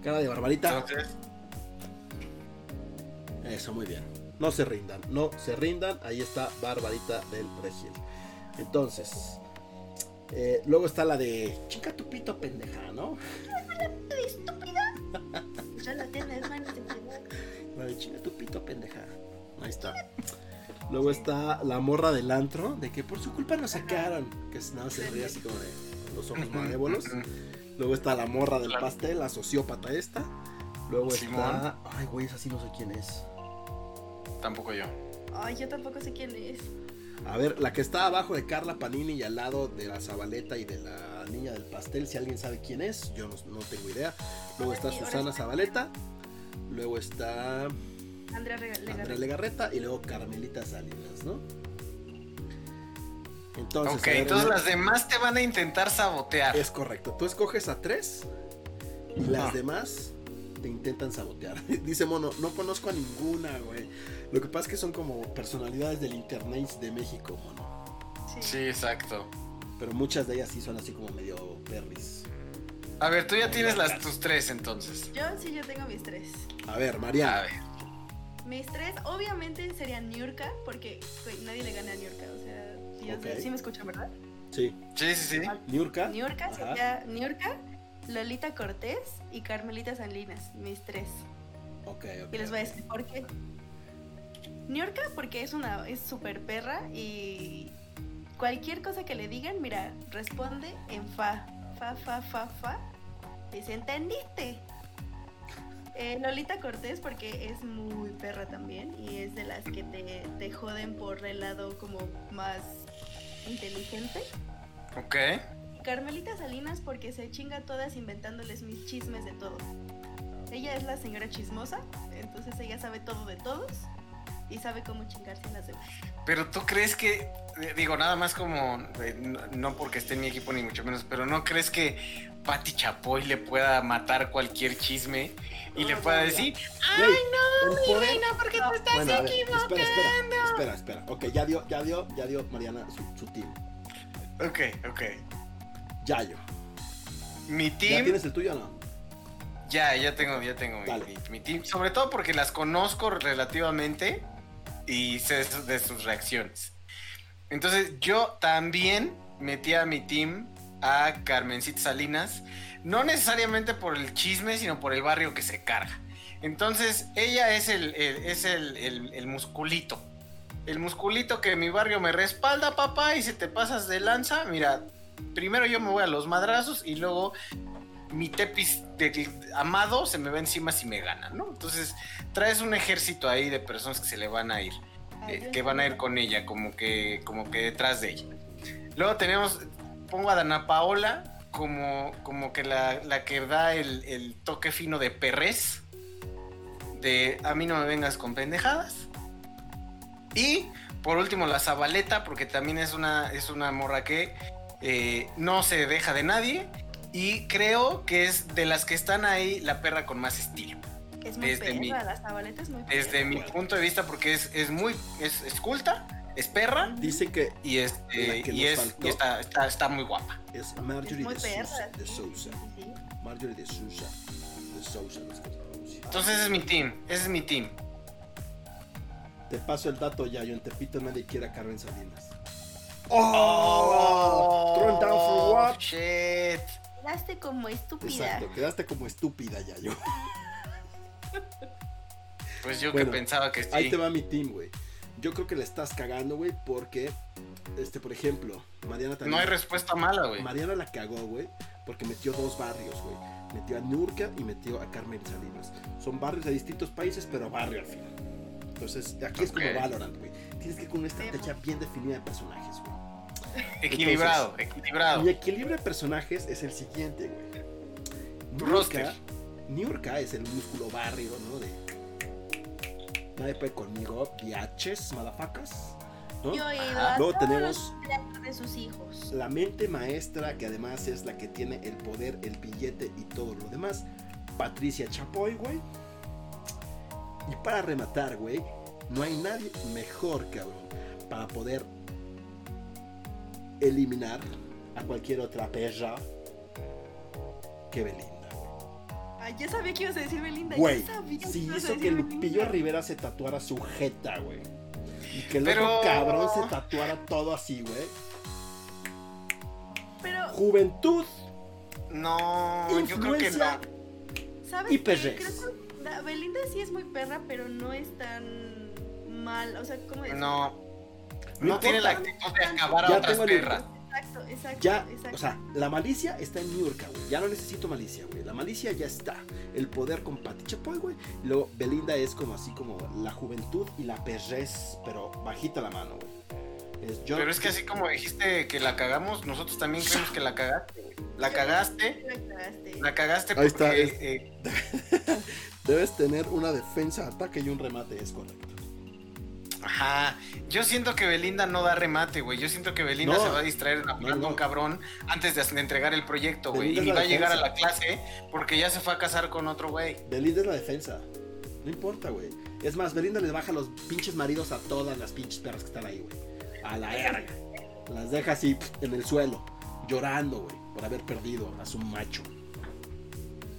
Cara de Barbarita. Entonces, Eso, muy bien. No se rindan, no se rindan. Ahí está Barbarita del Regil. Entonces, eh, luego está la de chica tu pito pendeja, ¿no? <laughs> Ya la tienes. <laughs> La de chica tu pito pendeja. Ahí está. Luego está la morra del antro, de que por su culpa nos sacaron. Que es nada, se ríe así como de los ojos malévolos. Luego está la morra del pastel, la sociópata esta. Luego Simón. está. Ay, güey, esa sí no sé quién es. tampoco yo. Ay, yo tampoco sé quién es. A ver, la que está abajo de Carla Panini y al lado de la Zabaleta y de la niña del pastel, si alguien sabe quién es, yo no, no tengo idea. Luego está Susana. Zabaleta, luego está Andrea Rega- Andrea Legarreta. Legarreta y luego Carmelita Salinas, ¿no? Entonces, ok, a entonces las demás te van a intentar sabotear. es correcto. Tú escoges a tres y las Ah. demás te intentan sabotear. <laughs> Dice Mono, no conozco a ninguna, güey. Lo que pasa es que son como personalidades del internet de México, Mono. Sí. Sí, exacto. Pero muchas de ellas sí son así como medio perris. A ver, tú ya tienes las tus tres entonces. Yo sí, yo tengo mis tres. A ver, A María. ver. Mis tres, obviamente, serían Niurka, porque güey, nadie le gana a Niurka. O sea, sí, me escuchan, ¿verdad? Sí. Sí, sí, sí. Niurka. Niurka sería Niurka, Lolita Cortés y Carmelita Salinas, mis tres. Ok, ok. Y les voy a decir por qué. Niurka porque es una es súper perra y cualquier cosa que le digan, mira, responde en fa, fa, fa, fa, fa. Dice, ¿entendiste? Eh, Lolita Cortés porque es muy perra también y es de las que te, te joden por el lado como más inteligente. Ok. Carmelita Salinas porque se chinga todas inventándoles mis chismes de todo. Ella es la señora chismosa, entonces ella sabe todo de todos y sabe cómo chingarse a las demás. Pero tú crees que, eh, digo, nada más como, eh, no, no porque esté en mi equipo ni mucho menos, pero no crees que Patti Chapoy le pueda matar cualquier chisme y le pueda decir, ay no, mi poder- reina, porque te estás Bueno, ver, equivocando. espera, espera, espera, espera. Ok, ya dio, ya dio, ya dio Mariana su, su team. Ok, ok. Yayo. Mi ¿Ya team, tienes el tuyo o no? ya, ya tengo, ya tengo mi, mi- mi team. Sobre todo porque las conozco relativamente y sé de sus- reacciones. Entonces yo también metí a mi team a Carmencita Salinas, no necesariamente por el chisme, sino por el barrio que se carga. Entonces ella es el, es el- el musculito. El musculito que mi barrio me respalda, papá, y si te pasas de lanza, mira, primero yo me voy a los madrazos y luego mi tepis de amado se me va encima si me gana, ¿no? Entonces traes un ejército ahí de personas que se le van a ir eh, que van a ir con ella, como que, como que detrás de ella. Luego tenemos, pongo a Dana Paola como, como que la, la que da el, el toque fino de perrés, de a mí no me vengas con pendejadas. Y por último la Zabaleta, porque también es una, es una morra que eh, no se deja de nadie. Y creo que es de las que están ahí la perra con más estilo Es muy desde perra, mi- la Zabaleta es muy perra. desde mi punto de vista porque es, es muy es, es culta es perra Dicen que y este que y nos es faltó. y está, está, está muy guapa es Marjorie Es muy de perra. Sousa. De sí, Sousa. sí. Marjorie de Sousa. De Sousa, entonces ese es mi team ese es mi team Te paso el dato, Yayo. En Tepito nadie quiere a Carmen Salinas. oh Thrown down for what? shit Quedaste como estúpida. Exacto, quedaste como estúpida, Yayo. pues yo Bueno, que pensaba que sí Ahí te va mi team, güey. Yo creo que le estás cagando, güey, porque, este, por ejemplo, Mariana también. no hay respuesta mala güey Mariana la cagó, güey, porque metió dos barrios, güey. Metió a Nurka y metió a Carmen Salinas. Son barrios de distintos países, pero barrio al final. Entonces, aquí es como. Valorant, güey. Tienes que ir con una estrategia bien definida de personajes, güey. <laughs> equilibrado equilibrado Mi equilibrio de personajes es el siguiente, güey. Tu Nurka- roster. Nurka es el músculo barrio, ¿no? De. Nadie puede conmigo, biaches, madafacas. ¿no? Yo he ido a Luego todos tenemos- los de sus hijos. La mente maestra, que además es la que tiene el poder, el billete y todo lo demás. Patricia Chapoy, güey. Y para rematar, güey, no hay nadie mejor, cabrón, para poder eliminar a cualquier otra perra que Belinda. Ay, ya sabía que ibas a decir Belinda. Güey, ya sabía si a hizo que decir Lupillo Belinda. Rivera se tatuara su jeta, güey. Y que el Pero- otro cabrón se tatuara todo así, güey. Pero, Juventud no yo creo que Influencia. no ¿sabes? Y perres. Creo que la- Belinda sí es muy perra, pero no es tan mal. O sea, ¿cómo decirlo? no No no tiene la actitud de acabar a Ya otras perras Exacto, exacto. Ya, exacto. o sea, la malicia está en New York, güey. Ya no necesito malicia, güey. La malicia ya está. El poder con Pati Chapoy, güey. Luego Belinda es como así como la juventud y la perrez, pero bajita la mano, güey. Es pero es que así como dijiste que la cagamos nosotros también creemos que la cagaste güey. la cagaste La cagaste. La cagaste Ahí está, porque es- eh, <laughs> Debes tener una defensa, ataque y un remate, es correcto. Ajá, yo siento que Belinda no da remate, güey. Yo siento que Belinda No. se va a distraer enamorando No, un cabrón antes de entregar el proyecto, güey. Y es va a llegar a la clase porque ya se fue a casar con otro güey. Belinda es la defensa. No importa, güey. Es más, Belinda les baja los pinches maridos a todas las pinches perras que están ahí, güey. A la verga. Las deja así en el suelo, llorando, güey, por haber perdido a su macho.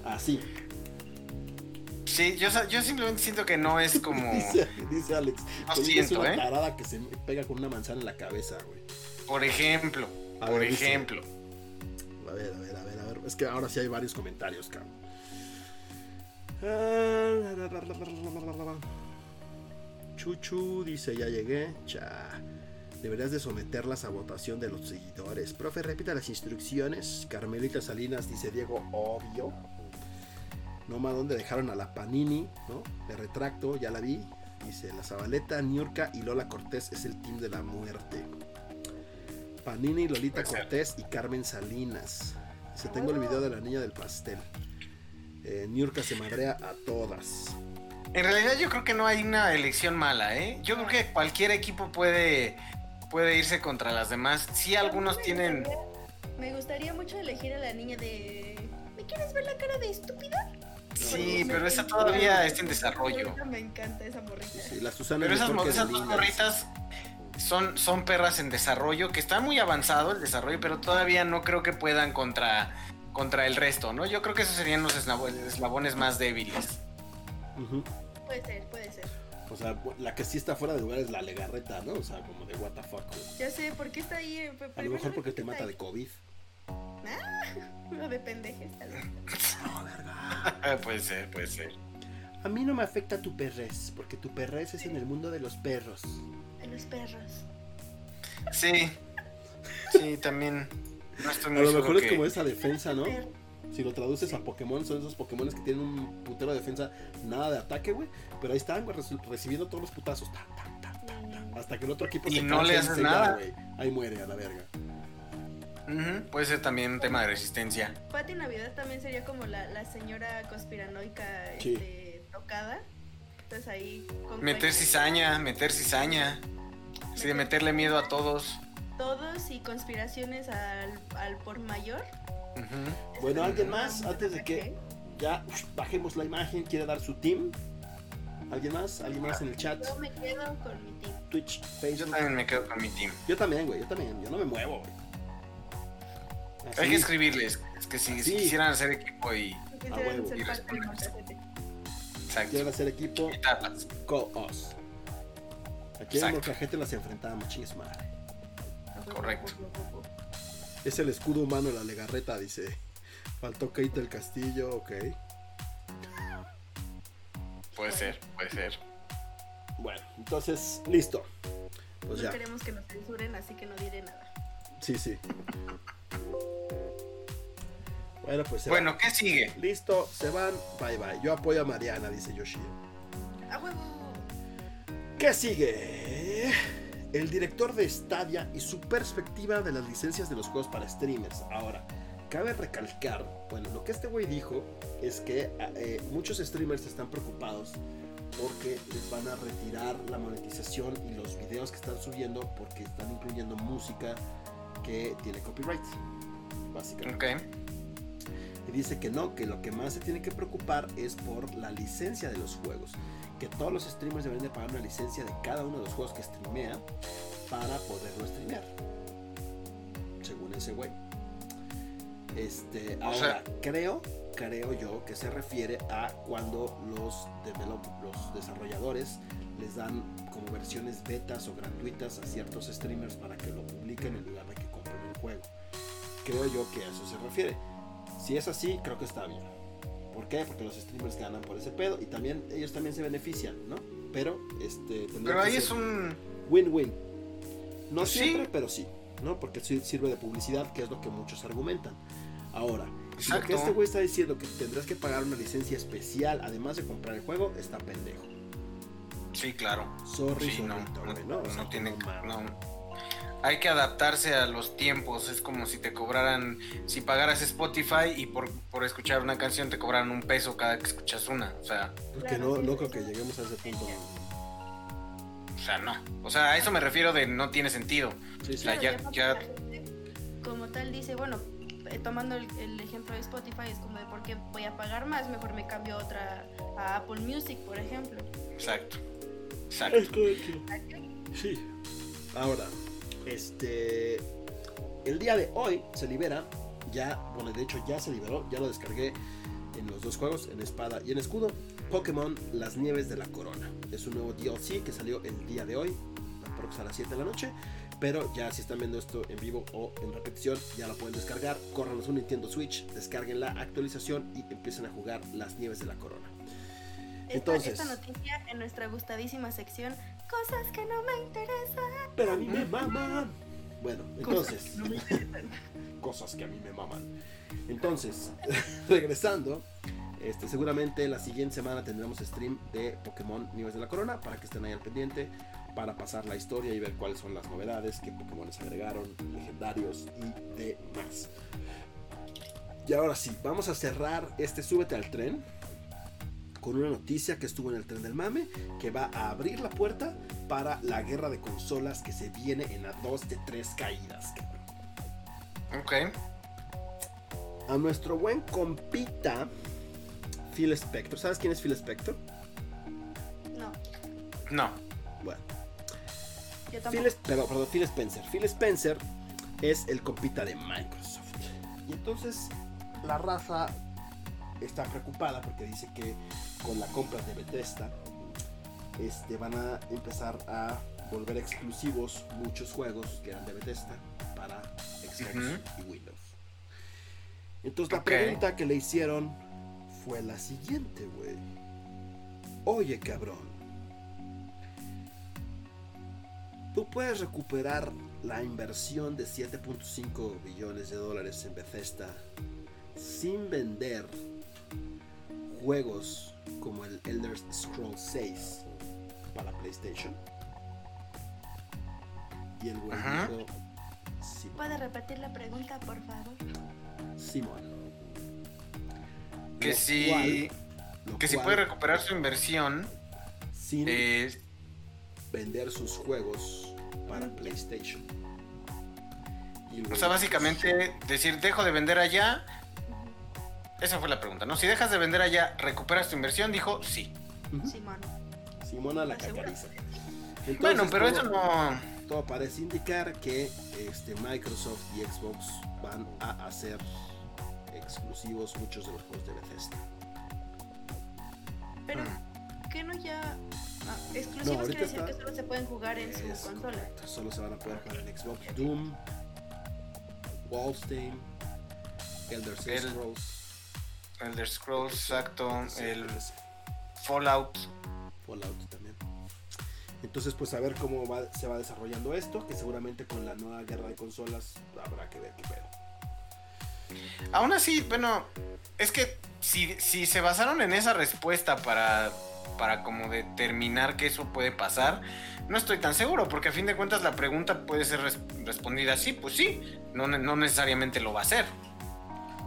Así. Sí, yo, simplemente siento que no es como, <laughs> Dice, dice Alex. No Belinda es siento, una ¿eh? tarada que se pega con una manzana en la cabeza, güey. por ejemplo, A por ver, dice. ejemplo. A ver, a ver, a ver, a ver. Es que ahora sí hay varios comentarios, cabrón. Chuchu dice, ya llegué. Cha. Deberías de someterlas a votación de los seguidores. Profe, repita las instrucciones. Carmelita Salinas dice Diego, obvio. No más donde dejaron a la Panini, ¿no? De retracto, ya la vi. Dice, la Zabaleta, Niurka y Lola Cortés es el team de la muerte. Panini, Lolita. Cortés y Carmen Salinas. Dice, tengo el video de la niña del pastel. Eh, Niurka se madrea a todas. En realidad yo creo que no hay una elección mala, ¿eh? Yo creo que cualquier equipo puede, puede irse contra las demás. Sí, algunos Me tienen... gustaría- Me gustaría mucho elegir a la niña de. ¿Me quieres ver la cara de estúpida? Sí, pero esa todavía está en desarrollo. Me encanta esa morrita. Sí, la Susana Pero es esas, esas dos morritas son, son perras en desarrollo, que está muy avanzado el desarrollo, pero todavía no creo que puedan contra, contra el resto, ¿no? Yo creo que esos serían los eslabo- eslabones más débiles. Puede ser, puede ser. O sea, la que sí está fuera de lugar es la legarreta, ¿no? O sea, como de what the fuck. güey. Ya sé, ¿por qué está ahí? A lo mejor porque ¿por te mata de COVID. Ahí? <laughs> Lo de pendejes, tal vez. puede ser, puede ser. A mí no me afecta tu perrez, porque tu perrez es en el mundo de los perros. De los perros. Sí, <laughs> sí, también. No estoy A lo mejor es que- como esa defensa, ¿no? Si lo traduces a Pokémon, son esos Pokémon que tienen un putero de defensa, nada de ataque, güey. Pero ahí están, güey, reci- recibiendo todos los putazos. ta, ta, ta, ta, Mm, hasta que el otro equipo Y se no le y haces nada. güey. Ahí muere a la verga. Puede ser también un tema de resistencia. Pati Navidad también sería como la, la señora conspiranoica Sí. este, tocada. Entonces ahí. con Meter cizaña, meter cizaña. Sí, de meterle miedo a todos. Todos y conspiraciones al, al por mayor. Bueno, Eso ¿alguien más? Antes de que-. Ya, uf, bajemos la imagen. ¿Quiere dar su team? ¿Alguien más? ¿Alguien más en el chat? Yo me quedo con mi team. Twitch, Yo Facebook. también me quedo con mi team. Yo también, güey, yo también. Yo no me muevo, güey. Hay que escribirles. Es que si, quisieran hacer equipo y. Quisieran huevo. ser Y. Exacto. Quieren hacer equipo, tapas. call us. Aquí en nuestra gente las enfrentamos, chingue su madre. Correcto. Es el escudo humano de la legarreta, dice. Faltó Kate del Castillo, ok. Puede ser, puede ser. Bueno, entonces, listo. Pues no ya. queremos que nos censuren, así que no diré nada. Sí, sí. Bueno, pues se Bueno, van. ¿qué sigue? Listo, se van. Bye bye. Yo apoyo a Mariana, dice Yoshio. ¡A huevo! ¿Qué sigue? El director de Stadia y su perspectiva de las licencias de los juegos para streamers. Ahora, cabe recalcar, bueno, lo que este güey dijo es que eh, muchos streamers están preocupados porque les van a retirar la monetización y los videos que están subiendo porque están incluyendo música que tiene copyright. Básicamente. Ok. Y dice que no, que lo que más se tiene que preocupar es por la licencia de los juegos. Que todos los streamers deben de pagar una licencia de cada uno de los juegos que streamea para poderlo streamear. Según ese güey. Este, O ahora, sea- creo, creo yo que se refiere a cuando los, develop- los desarrolladores les dan como versiones betas o gratuitas a ciertos streamers para que lo publiquen en lugar de juego. Creo yo que a eso se refiere. Si es así, creo que está bien. ¿Por qué? Porque los streamers ganan por ese pedo y también ellos también se benefician, ¿no? Pero este Pero ahí es un. win-win. No sí. siempre, pero sí, ¿no? Porque sirve de publicidad, que es lo que muchos argumentan. Ahora, si lo que este güey está diciendo que tendrás que pagar una licencia especial además de comprar el juego, está pendejo. Sí, claro. Sorry, Sí, no, no, tiene. no. Hay que adaptarse a los tiempos. Es como si te cobraran. Si pagaras Spotify y por, por escuchar una canción te cobraran un peso cada que escuchas una. O sea, Porque no, no creo que lleguemos a ese punto. o sea, no. O sea, a eso me refiero de no tiene sentido. Sí, sí. sea, Claro, ya- como tal dice, bueno, eh, tomando el, el ejemplo de Spotify, es como de por qué voy a pagar más, mejor me cambio a otra, a Apple Music, por ejemplo. Exacto. Exacto. Sí. Ahora, este. El día de hoy se libera. Ya, bueno, de hecho ya se liberó. Ya lo descargué en los dos juegos, en espada y en escudo. Pokémon Las Nieves de la Corona. Es un nuevo DLC que salió el día de hoy, aprox a las 7 de la noche. Pero ya si están viendo esto en vivo o en repetición, ya lo pueden descargar. Córranos un Nintendo Switch, descarguen la actualización y empiecen a jugar Las Nieves de la Corona. Esta, Entonces- esta noticia en nuestra gustadísima sección, cosas que no me interesan. Pero a mí me maman. Bueno, entonces. Cosas que no me interesan. <laughs> cosas que a mí me maman. Entonces, <laughs> regresando, Este, seguramente la siguiente semana tendremos stream de Pokémon Nieves de la Corona para que estén ahí al pendiente para pasar la historia y ver cuáles son las novedades, qué Pokémon se agregaron, legendarios y demás. Y ahora sí, vamos a cerrar este Súbete al tren con una noticia que estuvo en el tren del mame, que va a abrir la puerta para la guerra de consolas que se viene en a dos de tres caídas. Ok. A nuestro buen compita Phil Spector. ¿Sabes quién es Phil Spector? No, No. Bueno, yo Phil, perdón, perdón, Phil Spencer. Phil Spencer es el compita de Microsoft. Y entonces la raza está preocupada porque dice que con la compra de Bethesda este, van a empezar a volver exclusivos muchos juegos que eran de Bethesda para Xbox y Windows. Entonces la pregunta que le hicieron fue la siguiente, güey. Oye, cabrón. Tú puedes recuperar la inversión de 7.5 billones de dólares en Bethesda sin vender juegos como el Elder Scrolls 6 para PlayStation. Y el güey Ajá. dijo, "Simón". ¿Puede repetir la pregunta, por favor? Simón. Que Lo si, cual- que si puede recuperar su inversión, sin eh, vender sus juegos para PlayStation. Y o sea, básicamente decir, dejo de vender allá. Esa fue la pregunta, ¿no? Si dejas de vender allá, ¿recuperas tu inversión? Dijo, sí. Simón. Simona la cacariza. Entonces, Bueno, pero todo- eso no... Todo parece indicar que este, Microsoft y Xbox van a hacer exclusivos muchos de los juegos de Bethesda. Pero, Hmm. ¿qué no ya? Ah, No, exclusivos ahorita quiere decir está- que solo se pueden jugar en su Es consola. correcto, Solo se van a poder jugar en Xbox. Doom, Wallstein, Elder El- Scrolls, Elder Scrolls, exacto. El. Fallout. Fallout también. Entonces, pues a ver cómo va- se va desarrollando esto, que seguramente con la nueva guerra de consolas habrá que ver qué pedo. Aún así, bueno, es que si, si se basaron en esa respuesta para, para como determinar que eso puede pasar, no estoy tan seguro, porque a fin de cuentas la pregunta puede ser res- respondida así, pues sí, no, no necesariamente lo va a hacer.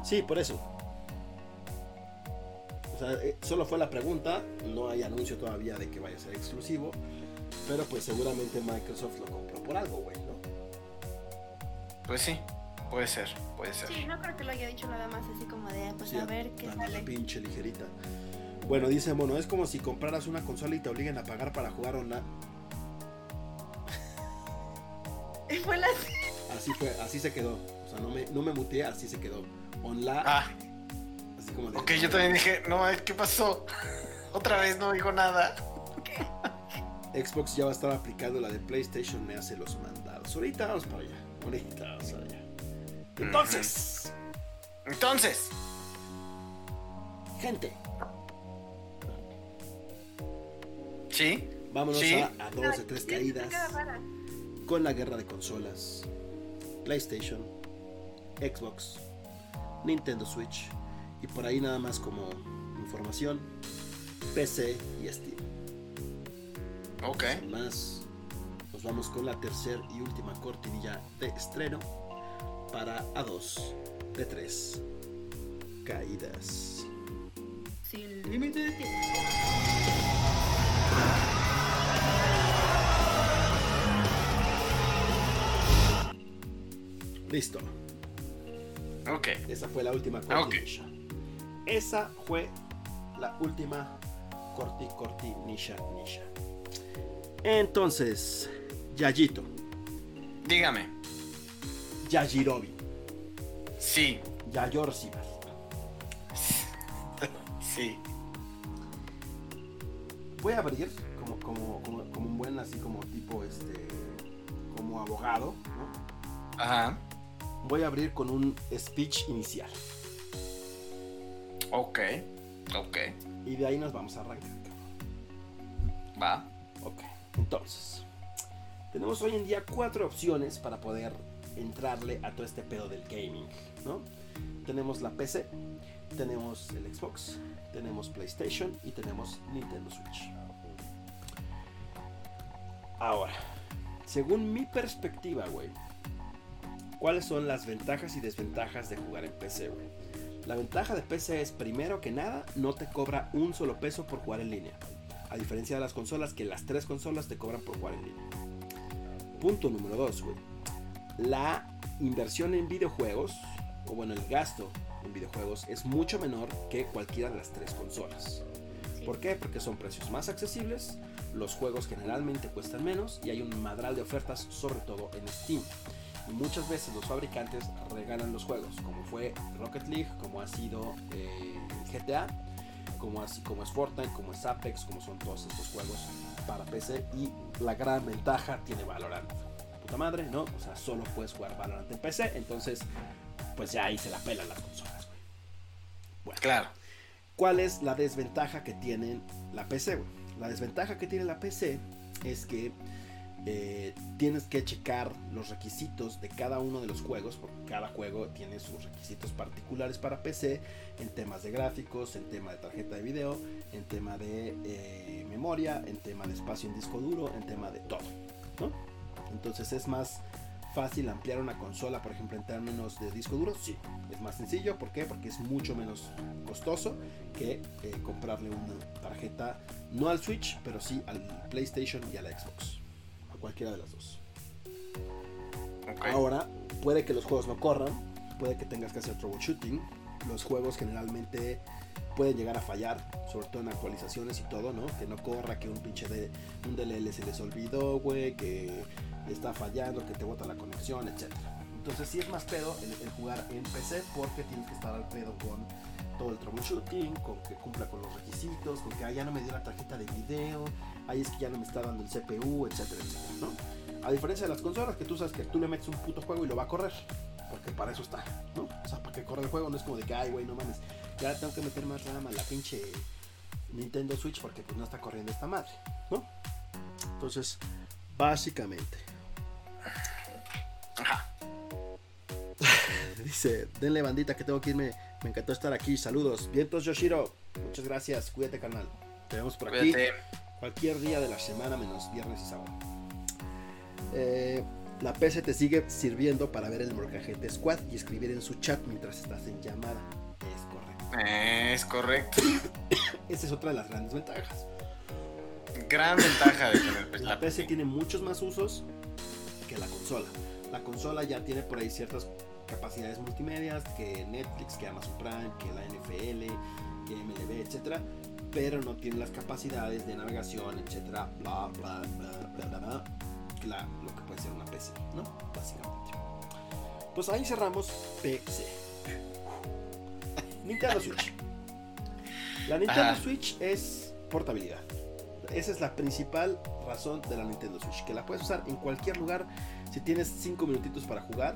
Sí, por eso. O sea, eh, solo fue la pregunta, no hay anuncio todavía de que vaya a ser exclusivo, pero pues seguramente Microsoft lo compró por algo, güey, ¿no? Pues sí, puede ser, puede ser. Sí, no creo que lo haya dicho nada más así como de, pues Sí, a ver qué sale. pinche ligerita. Bueno, dice Mono, es como si compraras una consola y te obliguen a pagar para jugar online. <laughs> Fue la... Así fue, así se quedó. O sea, no me, no me muteé, así se quedó. Online, Ah, así como de... ok, yo también dije, no, ¿qué pasó? <laughs> Otra vez no dijo nada. Xbox ya va a estar aplicando la de PlayStation, me hace los mandados. Ahorita vamos para allá. Ahorita vamos para allá. Entonces, Entonces, gente, sí, vámonos Sí. a, a dos de tres caídas con la guerra de consolas. PlayStation, Xbox, Nintendo Switch y por ahí nada más como información, PC y Steam. ok. Sin más, nos vamos con la tercera y última cortinilla de estreno para A2 de 3 caídas. Sin límite de tiempo. Listo, Ok. esa fue la última Ok. cortinilla. Esa fue la última corti cortinilla nisha. Entonces, Yayito, Dígame. Yajirobi, Sí, Yayorsibar. sí. Voy a abrir como, como, como, como un buen así como tipo este como abogado, ¿no? Ajá. Voy a abrir con un speech inicial. Ok. Ok. Y de ahí nos vamos a arrancar. Va. Ok, entonces. Tenemos hoy en día cuatro opciones para poder entrarle a todo este pedo del gaming, ¿no? Tenemos la PC, tenemos el Xbox, tenemos PlayStation y tenemos Nintendo Switch. Ahora, según mi perspectiva, güey, ¿cuáles son las ventajas y desventajas de jugar en PC, güey? La ventaja de PC es, primero que nada, no te cobra un solo peso por jugar en línea. A diferencia de las consolas, que las tres consolas te cobran por jugar en línea. Punto número dos, güey. La inversión en videojuegos, o bueno, el gasto en videojuegos es mucho menor que cualquiera de las tres consolas. ¿Por qué? Porque son precios más accesibles, los juegos generalmente cuestan menos y hay un madral de ofertas, sobre todo en Steam. Muchas veces los fabricantes regalan los juegos, como fue Rocket League, como ha sido eh, GTA, como, así, como es Fortnite, como es Apex, como son todos estos juegos para PC. Y la gran ventaja tiene Valorant. Puta madre, ¿no? O sea, solo puedes jugar Valorant en PC, entonces, pues ya ahí se la pelan las consolas, güey. Bueno, Claro. ¿Cuál es la desventaja que tiene la PC? güey? La desventaja que tiene la PC es que eh, tienes que checar los requisitos de cada uno de los juegos, porque cada juego tiene sus requisitos particulares para PC, en temas de gráficos, en tema de tarjeta de video, en tema de eh, memoria, en tema de espacio en disco duro, en tema de todo. Entonces es más fácil ampliar una consola, por ejemplo, en términos de disco duro, sí, es más sencillo. ¿Por qué? Porque es mucho menos costoso que eh, comprarle una tarjeta, no al Switch, pero sí al PlayStation y a la Xbox. Cualquiera de las dos. Ok. Ahora, puede que los juegos no corran, puede que tengas que hacer troubleshooting. Los juegos generalmente pueden llegar a fallar, sobre todo en actualizaciones y todo, ¿no? Que no corra, que un pinche de un DLL se les olvidó, güey, que está fallando, que te bota la conexión, etc. Entonces sí es más pedo el, el jugar en PC porque tienes que estar al pedo con todo el troubleshooting, con que cumpla con los requisitos, con que ah, ya no me dio la tarjeta de video, ahí es que ya no me está dando el CPU, etcétera, etcétera, ¿no? A diferencia de las consolas, que tú sabes que tú le metes un puto juego y lo va a correr, porque para eso está, ¿no? O sea, para que corra el juego no es como de que, ay, güey, no mames, ya tengo que meter más RAM a la pinche Nintendo Switch porque pues no está corriendo esta madre, ¿no? Entonces, básicamente, Ajá. <laughs> Dice, denle bandita que tengo que irme. Me encantó estar aquí. Saludos. Vientos Yoshiro. Muchas gracias. Cuídate, carnal. Te vemos por aquí. Cualquier día de la semana menos viernes y sábado. Eh, la PC te sigue sirviendo para ver el Morcajete Squad y escribir en su chat mientras estás en llamada. Es correcto. Es correcto. <coughs> Esa es otra de las grandes ventajas. Gran ventaja de tener La la PC tiene muchos más usos que la consola. La consola ya tiene por ahí ciertas capacidades multimedias que Netflix, que Amazon Prime, que la NFL, que MLB, etcétera, pero no tiene las capacidades de navegación, etcétera, bla bla bla bla bla, bla lo que puede ser una PC, ¿no? Básicamente. Pues ahí cerramos PC. <laughs> Nintendo Switch. La Nintendo Ajá. Switch es portabilidad. Esa es la principal razón de la Nintendo Switch, que la puedes usar en cualquier lugar. Si tienes 5 minutitos para jugar,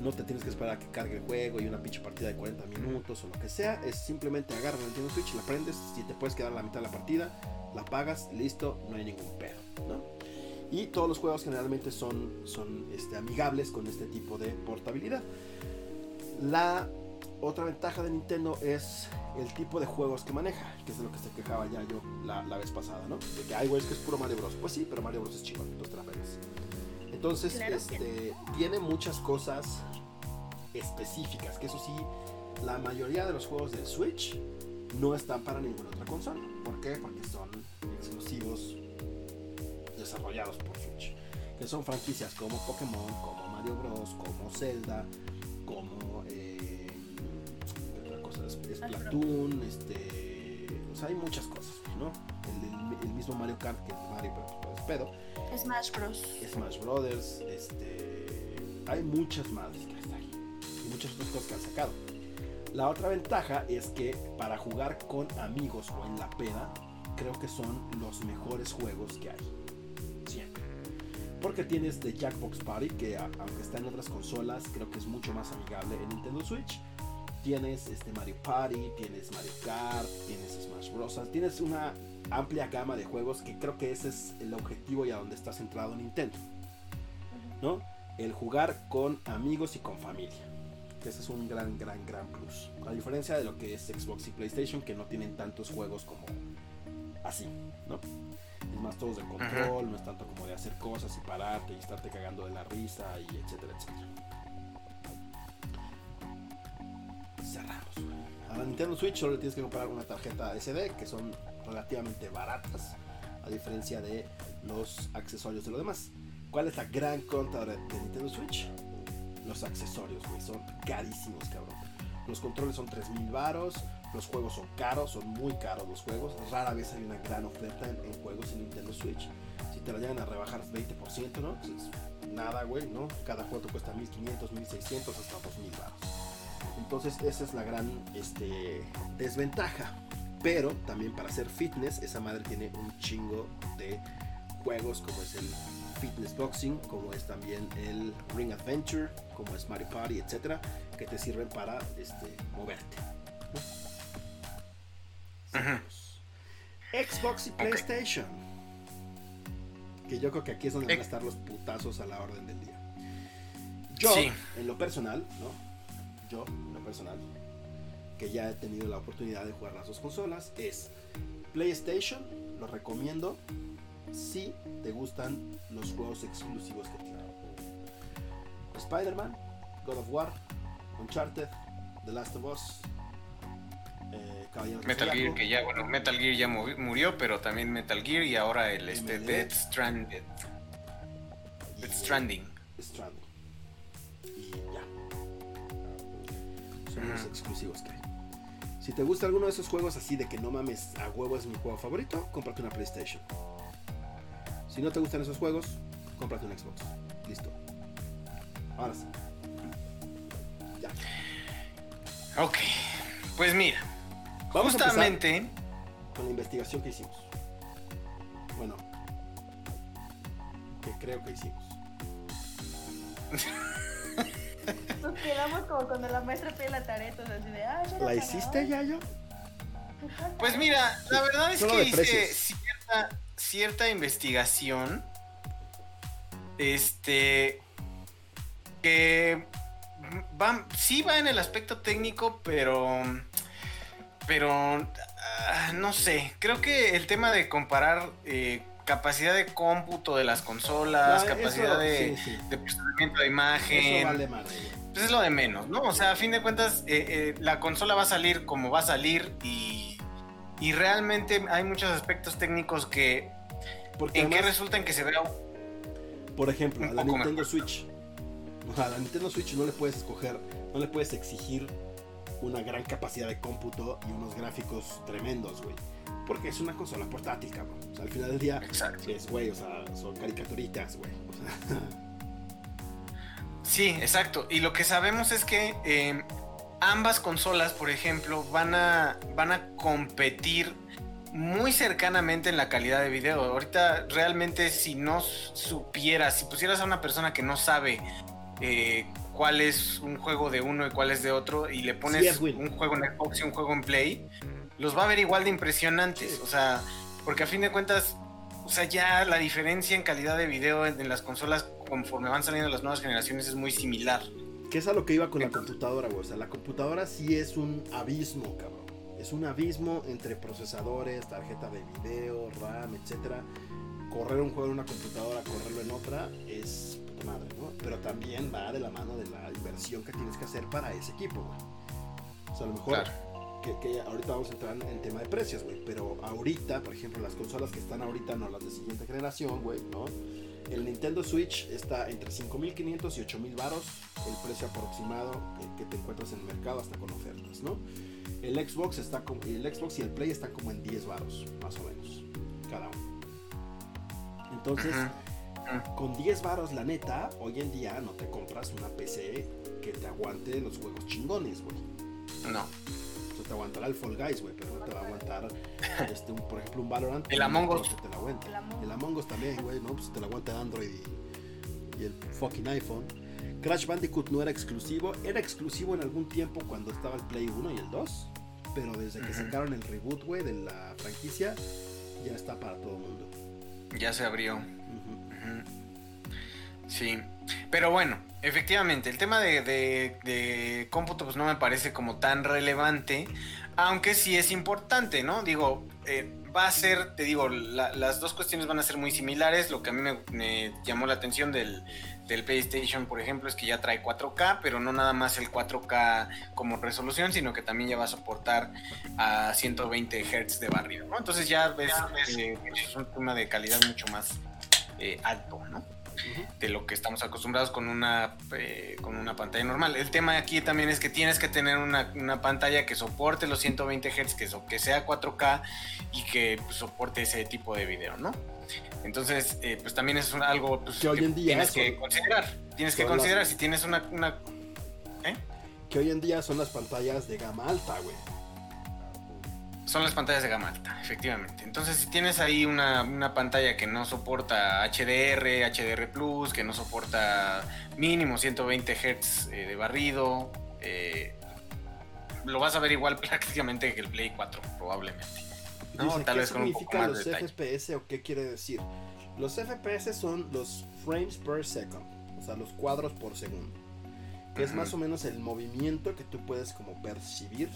no te tienes que esperar a que cargue el juego y una pinche partida de 40 minutos o lo que sea. Es simplemente agarra la Nintendo Switch, la prendes, si te puedes quedar a la mitad de la partida, la pagas, listo, no hay ningún pedo, ¿no? Y todos los juegos generalmente son, son este, amigables con este tipo de portabilidad. La otra ventaja de Nintendo es el tipo de juegos que maneja, que es de lo que se quejaba ya yo la, la vez pasada, ¿no? De que, ay, güey, es que es puro Mario Bros. Pues sí, pero Mario Bros es chingón, entonces te la. Entonces, Claro este, tiene muchas cosas específicas, que eso sí, la mayoría de los juegos del Switch no están para ninguna otra consola. ¿Por qué? Porque son exclusivos desarrollados por Switch. Que son franquicias como Pokémon, como Mario Bros, como Zelda, como eh, ¿qué otra cosa? Splatoon, este, o sea, hay muchas cosas, ¿no? El, el- el mismo Mario Kart que es Mario, pero pedo. Smash Bros. Smash Brothers, este, hay muchas más que están ahí y muchas otras cosas que han sacado. La otra ventaja es que para jugar con amigos o en la peda, creo que son los mejores juegos que hay. Siempre. Porque tienes The Jackbox Party, que a- aunque está en otras consolas, creo que es mucho más amigable en Nintendo Switch. Tienes este Mario Party, tienes Mario Kart, tienes Smash Bros. Tienes una amplia gama de juegos que creo que ese es el objetivo y a donde está centrado Nintendo. ¿No? El jugar con amigos y con familia. que ese es un gran, gran, gran plus. A diferencia de lo que es Xbox y PlayStation, que no tienen tantos juegos como así, ¿no? Es más todos de control, no es tanto como de hacer cosas y pararte y estarte cagando de la risa y etcétera, etcétera. Cerramos. A la Nintendo Switch solo le tienes que comprar una tarjeta SD que son relativamente baratas, a diferencia de los accesorios de lo demás. ¿Cuál es la gran contra de Nintendo Switch? Los accesorios, güey, son carísimos, cabrón. Los controles son 3000 varos, los juegos son caros, son muy caros los juegos. Rara vez hay una gran oferta en, juegos en Nintendo Switch. Si te la llegan a rebajar 20%, ¿no? Pues es nada, güey, ¿no? Cada juego te cuesta 1500, 1600, hasta 2000 varos. Entonces esa es la gran este, desventaja. Pero también para hacer fitness, esa madre tiene un chingo de juegos como es el Fitness Boxing, como es también el Ring Adventure, como es Mario Party, etcétera, que te sirven para este, moverte. Xbox y. PlayStation. Que yo creo que aquí es donde van a estar los putazos a la orden del día. Yo, Sí. en lo personal, ¿no? Yo, en lo personal, que ya he tenido la oportunidad de jugar las dos consolas, es PlayStation, lo recomiendo si te gustan los juegos exclusivos que tiene. Spider-Man, God of War, Uncharted, The Last of Us, eh, Caballeros Metal Gear, que ya, bueno, Metal Gear ya murió, pero también Metal Gear y ahora el este. Death Stranded. y Death Stranding. Stranding. Y ya. Son los exclusivos que hay. Si te gusta alguno de esos juegos así de que no mames, a huevo es mi juego favorito, cómprate una PlayStation. Si no te gustan esos juegos, cómprate un Xbox. Listo. Ahora sí. Ya. Ok, pues mira, Vamos a empezar justamente, con la investigación que hicimos. Bueno, que creo que hicimos. <laughs> Nos quedamos como cuando la maestra pide la tarea, entonces así de, ah, ¿La hiciste ya yo? pues mira, la verdad es Solo que hice cierta, cierta investigación, este, que va, sí va en el aspecto técnico, pero, pero, ah, no sé, creo que el tema de comparar eh, capacidad de cómputo de las consolas, capacidad eso, de, sí, sí. de procesamiento de imagen, Eso vale madre. Pues es lo de menos, ¿no? O sea, a fin de cuentas, eh, eh, la consola va a salir como va a salir y, y realmente hay muchos aspectos técnicos que Porque en además- resultan que se vea Por ejemplo, a la Nintendo mejor. Switch. A la Nintendo Switch no le puedes escoger, no le puedes exigir una gran capacidad de cómputo y unos gráficos tremendos, güey. Porque es una consola portátil, cabrón. O sea, al final del día Exacto. es, güey, o sea, son caricaturitas, güey. O sea, <laughs> Sí, exacto. Y lo que sabemos es que eh, ambas consolas, por ejemplo, van a, van a competir muy cercanamente en la calidad de video. Ahorita realmente si no supieras, si pusieras a una persona que no sabe eh, cuál es un juego de uno y cuál es de otro y le pones Sí, un juego en Xbox y un juego en Play, los va a ver igual de impresionantes. O sea, porque a fin de cuentas, o sea, ya la diferencia en calidad de video en, en las consolas conforme van saliendo las nuevas generaciones es muy similar. que es a lo que iba con la computadora, güey. O sea, la computadora sí es un abismo, cabrón. Es un abismo entre procesadores, tarjeta de video, RAM, etcétera. Correr un juego en una computadora, correrlo en otra, es puta madre, ¿no? Pero también va de la mano de la inversión que tienes que hacer para ese equipo, güey. O sea, a lo mejor Claro. Que, que ahorita vamos a entrar en el tema de precios, güey. Pero ahorita, por ejemplo, las consolas que están ahorita, no las de siguiente generación, güey, ¿no? El Nintendo Switch está entre 5.500 y 8.000 varos, el precio aproximado que, que te encuentras en el mercado hasta con ofertas, ¿no? El Xbox está con, el Xbox y el Play están como en 10 varos, más o menos, cada uno. Entonces, con 10 varos, la neta, hoy en día no te compras una PC que te aguante los juegos chingones, güey. No. Aguantará el Fall Guys, güey, pero no te va a aguantar, este, un- por ejemplo, un Valorant. El Among Us. te lo aguante. El Among El Among Us también, güey, ¿no? Pues te lo aguanta Android y, y el fucking iPhone. Crash Bandicoot no era exclusivo, era exclusivo en algún tiempo cuando estaba el Play 1 y el 2, pero desde que sacaron el reboot, güey, de la franquicia, ya está para todo el mundo. Ya se abrió. Sí. Pero bueno, efectivamente, el tema de, de, de cómputo pues no me parece como tan relevante, aunque sí es importante, ¿no? Digo, eh, va a ser, te digo, la- las dos cuestiones van a ser muy similares. Lo que a mí me, me llamó la atención del, del PlayStation, por ejemplo, es que ya trae 4K, pero no nada más el 4K como resolución, sino que también ya va a soportar a 120 Hz de barrido, ¿no? Entonces ya ves, eh, es un tema de calidad mucho más eh, alto, ¿no? De lo que estamos acostumbrados con una eh, con una pantalla normal. El tema aquí también es que tienes que tener una, una pantalla que soporte los 120 Hz, que, so- que sea 4K y que pues, soporte ese tipo de video, ¿no? Entonces, eh, pues también es un- algo pues, Que hoy en día tienes que considerar. Tienes que las- considerar si tienes una, una ¿eh? Que hoy en día son las pantallas de gama alta, güey. Son las pantallas de gama alta, efectivamente. Entonces, si tienes ahí una, una pantalla que no soporta HDR, HDR Plus, que no soporta mínimo 120 Hz eh, de barrido, eh, lo vas a ver igual <laughs> prácticamente que el Play 4, probablemente. No, Dice, tal ¿qué vez con un poco más los de. FPS o qué quiere decir? Los FPS son los frames per second, o sea, los cuadros por segundo. Que es Ujú. más o menos el movimiento que tú puedes como percibir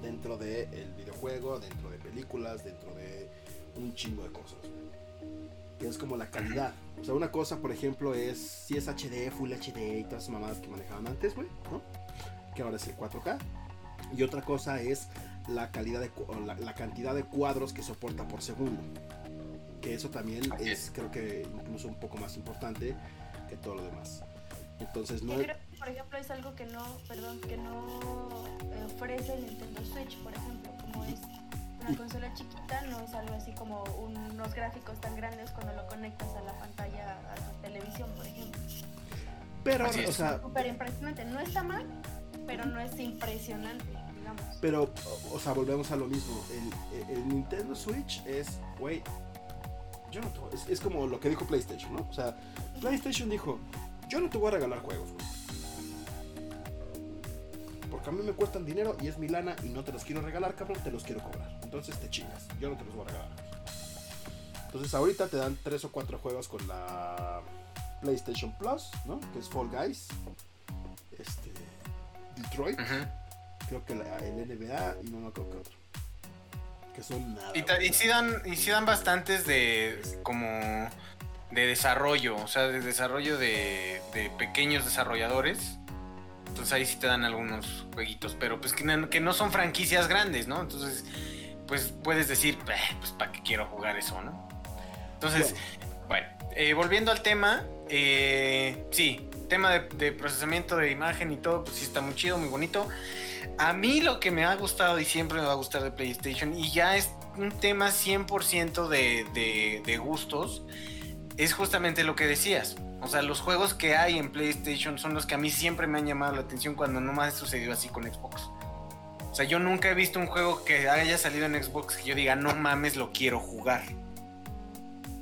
dentro del videojuego, dentro de películas, dentro de un chingo de cosas. Que es como la calidad. O sea, una cosa, por ejemplo, es si es HD, Full HD y todas esas mamadas que manejaban antes, güey, ¿no? Que ahora es el 4K. Y otra cosa es la calidad de la, la cantidad de cuadros que soporta por segundo. Que eso también es, creo que incluso un poco más importante que todo lo demás. Entonces no Por ejemplo, es algo que no, perdón, que no eh, ofrece el Nintendo Switch, por ejemplo, como es una consola chiquita, no es algo así como unos gráficos tan grandes cuando lo conectas a la pantalla, a tu televisión, por ejemplo. pero, Así es. o sea, Súper impresionante, no está mal, pero no es impresionante, digamos. pero, o- sea, volvemos a lo mismo. El, el Nintendo Switch es, güey, yo no te voy- es, es como lo que dijo PlayStation, ¿no? O sea, PlayStation dijo, yo no te voy a regalar juegos, güey. Porque a mí me cuestan dinero y es mi lana y no te los quiero regalar, cabrón, te los quiero cobrar. Entonces te chingas, yo no te los voy a regalar. Entonces ahorita te dan tres o cuatro juegos con la PlayStation Plus, ¿no? Que es Fall Guys, este, Detroit, creo que la- el NBA y no me acuerdo qué otro. Que son nada. Y, sí dan, y sí dan bastantes de como de desarrollo, o sea, de desarrollo de, de pequeños desarrolladores. Entonces ahí sí te dan algunos jueguitos, pero pues que no, que no son franquicias grandes, ¿no? Entonces, pues puedes decir, "Eh, pues para qué quiero jugar eso, ¿no? Entonces, bueno, eh, volviendo al tema, eh, sí, tema de, de procesamiento de imagen y todo, pues sí está muy chido, muy bonito. A mí lo que me ha gustado y siempre me va a gustar de PlayStation, y ya es un tema 100% de, de, de gustos, es justamente lo que decías. O sea, los juegos que hay en PlayStation son los que a mí siempre me han llamado la atención cuando no me ha sucedido así con Xbox. O sea, yo nunca he visto un juego que haya salido en Xbox que yo diga, no mames, lo quiero jugar.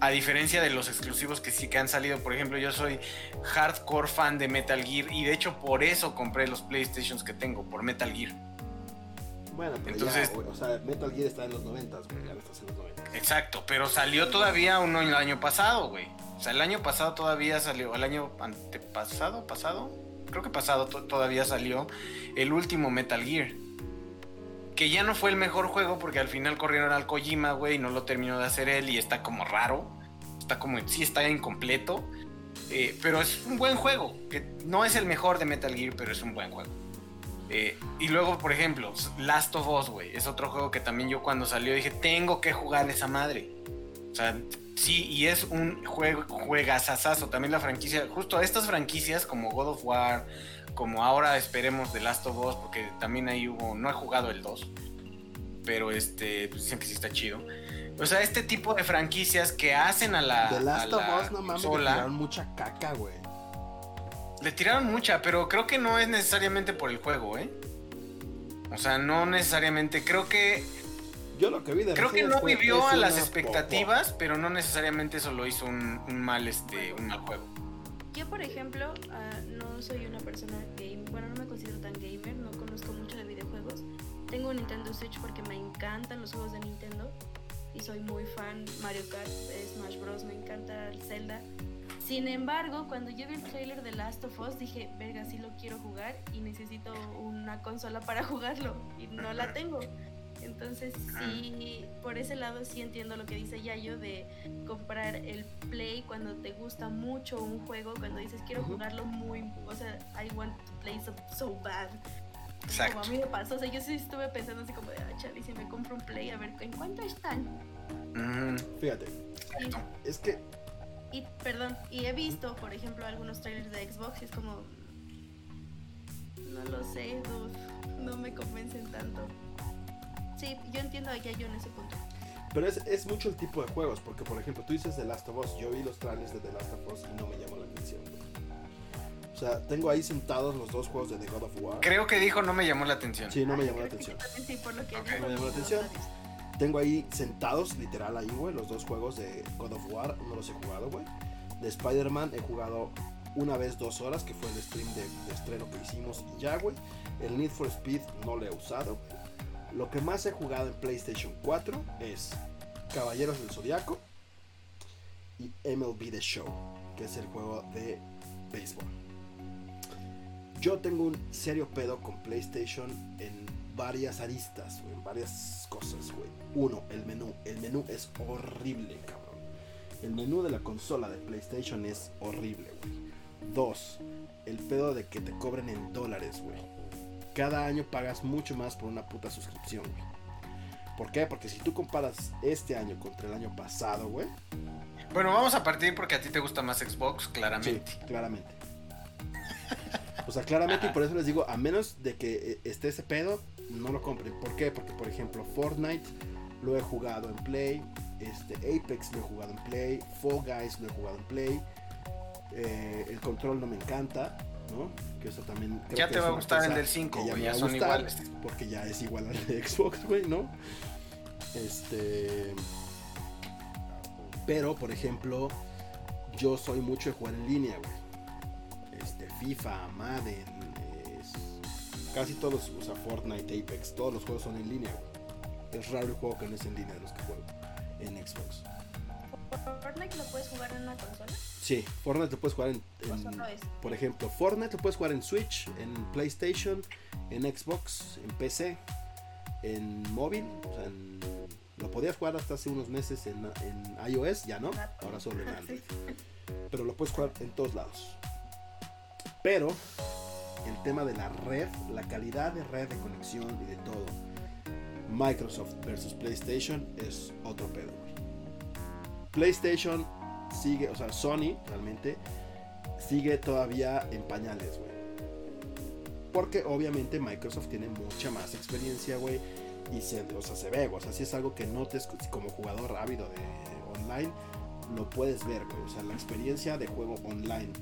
A diferencia de los exclusivos que sí que han salido, por ejemplo, yo soy hardcore fan de Metal Gear y de hecho por eso compré los PlayStations que tengo, por Metal Gear. Bueno, pero Entonces- ya, o sea, Metal Gear está en los 90, güey, ya no estás en los 90. Exacto, pero salió todavía uno el año pasado, güey. O sea, el año pasado todavía salió, el año antepasado, pasado, creo que pasado to- todavía salió el último Metal Gear. Que ya no fue el mejor juego porque al final corrieron al Kojima, güey, y no lo terminó de hacer él y está como raro. Está como, sí está incompleto. eh, pero es un buen juego, que no es el mejor de Metal Gear, pero es un buen juego. Eh, y luego, por ejemplo, Last of Us, güey, es otro juego que también yo cuando salió dije, tengo que jugar esa madre. O sea, sí, y es un juego, juegazazazo. También la franquicia, justo estas franquicias como God of War, como ahora esperemos The Last of Us, porque también ahí hubo, no he jugado el 2, pero este, pues dicen que sí está chido. O sea, este tipo de franquicias que hacen a la, The Last of Us, no mames, le consola- tiraron mucha caca, güey. le tiraron mucha, pero creo que no es necesariamente por el juego, ¿eh? O sea, no necesariamente. Creo que Yo lo que vi de creo que no vivió a las expectativas, pero no necesariamente eso lo hizo un, un mal este un mal juego. Yo, por ejemplo, ah, no soy una persona gamer, bueno, no me considero tan gamer, no conozco mucho de videojuegos. Tengo un Nintendo Switch porque me encantan los juegos de Nintendo y soy muy fan Mario Kart, de Smash Bros, me encanta el Zelda. Sin embargo, cuando yo vi el trailer de Last of Us, dije, verga, sí lo quiero jugar y necesito una consola para <laughs> jugarlo y no la tengo. Entonces sí, por ese lado sí entiendo lo que dice Yayo de comprar el play cuando te gusta mucho un juego, cuando dices quiero jugarlo muy, o sea, I want to play so, so bad. Exacto. Como a mí me pasó, o sea, yo sí estuve pensando así como de, ah, chale, si me compro un play, a ver, ¿en cuánto están? Ujú. Fíjate, Y, es que y, perdón, y he visto, por ejemplo, algunos trailers de Xbox y es como, no lo sé, dude, no me convencen tanto. Sí, yo entiendo a Yayo en ese punto. Pero es, es mucho el tipo de juegos, porque por ejemplo, tú dices The Last of Us, yo vi los trailers de The Last of Us y no me llamó la atención. O sea, tengo ahí sentados los dos juegos de The God of War. Creo que dijo no me llamó la atención. Sí, no me llamó la atención. Sí, por lo que dijo, Me llamó la no atención. Tengo ahí sentados, literal ahí, güey, los dos juegos de God of War, no los he jugado, güey. De Spider-Man he jugado una vez dos horas, que fue el stream de, de estreno que hicimos y ya, güey. El Need for Speed no lo he usado. Lo que más he jugado en PlayStation 4 es Caballeros del Zodiaco y MLB The Show, que es el juego de béisbol. Yo tengo un serio pedo con PlayStation en varias aristas, en varias cosas, güey. Uno, el menú. El menú es horrible, cabrón. El menú de la consola de PlayStation es horrible, güey. Dos, el pedo de que te cobren en dólares, güey. Cada año pagas mucho más por una puta suscripción, güey. ¿Por qué? Porque si tú comparas este año contra el año pasado, güey. Bueno, vamos a partir porque a ti te gusta más Xbox, Sí, claramente. claramente. O sea, claramente, y por eso les digo, a menos de que eh, esté ese pedo, no lo compren. ¿Por qué? Porque, por ejemplo, Fortnite lo he jugado en Play, este, Apex lo he jugado en Play, Fall Guys lo he jugado en Play, eh, el control no me encanta, ¿no? Que eso también... creo Ya que te va a gustar el del 5, que ya ya son gustar, iguales. Porque ya es igual al de <laughs> Xbox, güey, ¿no? Este... Pero, por ejemplo, yo soy mucho de jugar en línea, güey. Este, FIFA, Madden, es- casi todos, o sea, Fortnite, Apex, todos los juegos son en línea, güey. Es raro el juego que no es en línea de los que juego en Xbox. ¿Fortnite lo puedes jugar en una consola? Sí, Fortnite lo puedes jugar en, por ejemplo, Fortnite lo puedes jugar en Switch, en PlayStation, en Xbox, en PC, en móvil, o sea, en- lo podías jugar hasta hace unos meses en, en iOS, ya no, ahora solo en <laughs> Android. Pero lo puedes jugar en todos lados. Pero el tema de la red, la calidad de red de conexión y de todo, Microsoft versus PlayStation es otro pedo. PlayStation sigue, o sea, Sony realmente sigue todavía en pañales, güey. Porque obviamente Microsoft tiene mucha más experiencia, güey. Y se, o sea, se ve. O sea, si es algo que notes como jugador ávido de online, lo puedes ver, güey. O sea, la experiencia de juego online,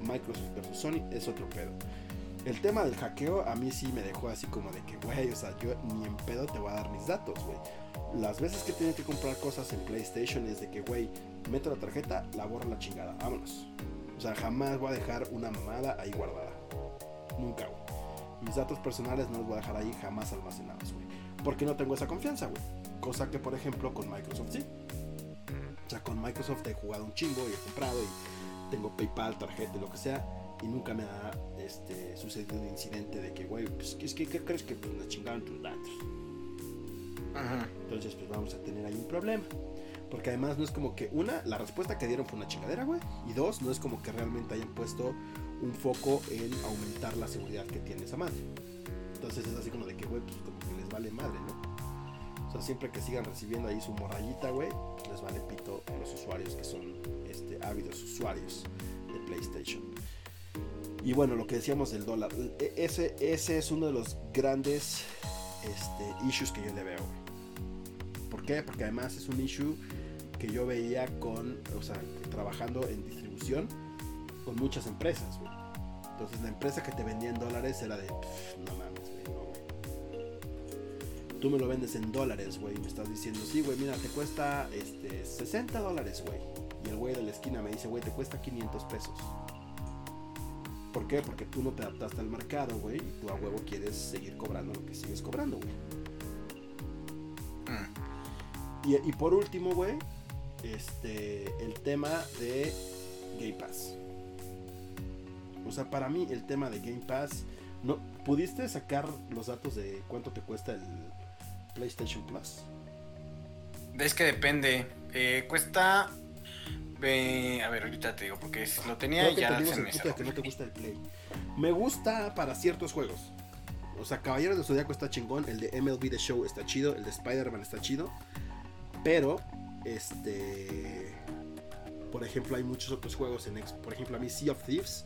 Microsoft versus Sony, es otro pedo. El tema del hackeo a mí sí me dejó así como de que, güey, o sea, yo ni en pedo te voy a dar mis datos, güey. Las veces que tengo que comprar cosas en PlayStation es de que, güey, meto la tarjeta, la borro la chingada, vámonos. O sea, jamás voy a dejar una mamada ahí guardada. Nunca, güey. Mis datos personales no los voy a dejar ahí jamás almacenados, güey. Porque no tengo esa confianza, güey. Cosa que, por ejemplo, con Microsoft sí. O sea, con Microsoft he jugado un chingo y he comprado y tengo PayPal, tarjeta, lo que sea. Y nunca me ha este, sucedido un incidente de que, güey, pues, es que, ¿qué crees que pues, nos chingaron tus datos? Ajá. Entonces, pues vamos a tener ahí un problema. Porque además no es como que, una, la respuesta que dieron fue una chingadera, güey. Y dos, no es como que realmente hayan puesto un foco en aumentar la seguridad que tiene esa madre. Entonces es así como de que, güey, pues como que les vale madre, ¿no? O sea, siempre que sigan recibiendo ahí su morrayita, güey, les vale pito a los usuarios que son este, ávidos usuarios de PlayStation. Y bueno, lo que decíamos del dólar, e- ese, ese es uno de los grandes este, issues que yo le veo. ¿Por qué? Porque además es un issue que yo veía con, o sea, trabajando en distribución con muchas empresas, güey. Entonces la empresa que te vendía en dólares era de, "Pff, no mames, güey, no, güey. Tú me lo vendes en dólares, güey, y me estás diciendo, sí, güey, mira, te cuesta este, 60 dólares, güey. Y el güey de la esquina me dice, güey, te cuesta 500 pesos. ¿Por qué? Porque tú no te adaptaste al mercado, güey, y tú a huevo quieres seguir cobrando lo que sigues cobrando, güey. Mm. Y, y por último, güey, este, el tema de Game Pass. O sea, para mí el tema de Game Pass, no, ¿pudiste sacar los datos de cuánto te cuesta el PlayStation Plus? Es que depende. Eh, cuesta. Eh, a ver, ahorita te digo, porque si lo tenía Creo que ya se me que no te gusta el Play. Me gusta para ciertos juegos. O sea, Caballeros del Zodiaco está chingón, el de MLB The Show está chido, el de Spider-Man está chido. Pero, este. Por ejemplo, hay muchos otros juegos en Xbox. Por ejemplo, a mí Sea of Thieves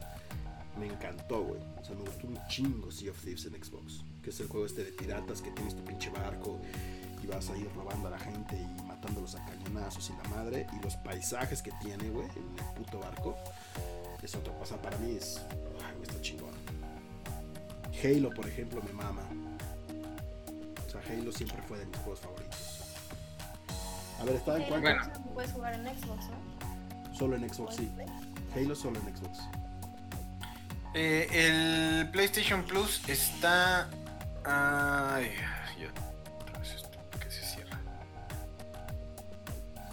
me encantó, güey. O sea, me gustó un chingo Sea of Thieves en Xbox. Que es el juego este de piratas que tienes tu pinche barco y vas a ir robando a la gente y matándolos a cañonazos y la madre. Y los paisajes que tiene, güey, en el puto barco. Es otra cosa. Para mí es. Ay, güey, está chingón. Halo, por ejemplo, me mama. O sea, Halo siempre fue de mis juegos favoritos. A ver, ¿estaba en cuánto? Bueno. Puedes jugar en Xbox, ¿no? Solo en Xbox, sí. Halo solo en Xbox. Eh, el PlayStation Plus está. Ay, ya.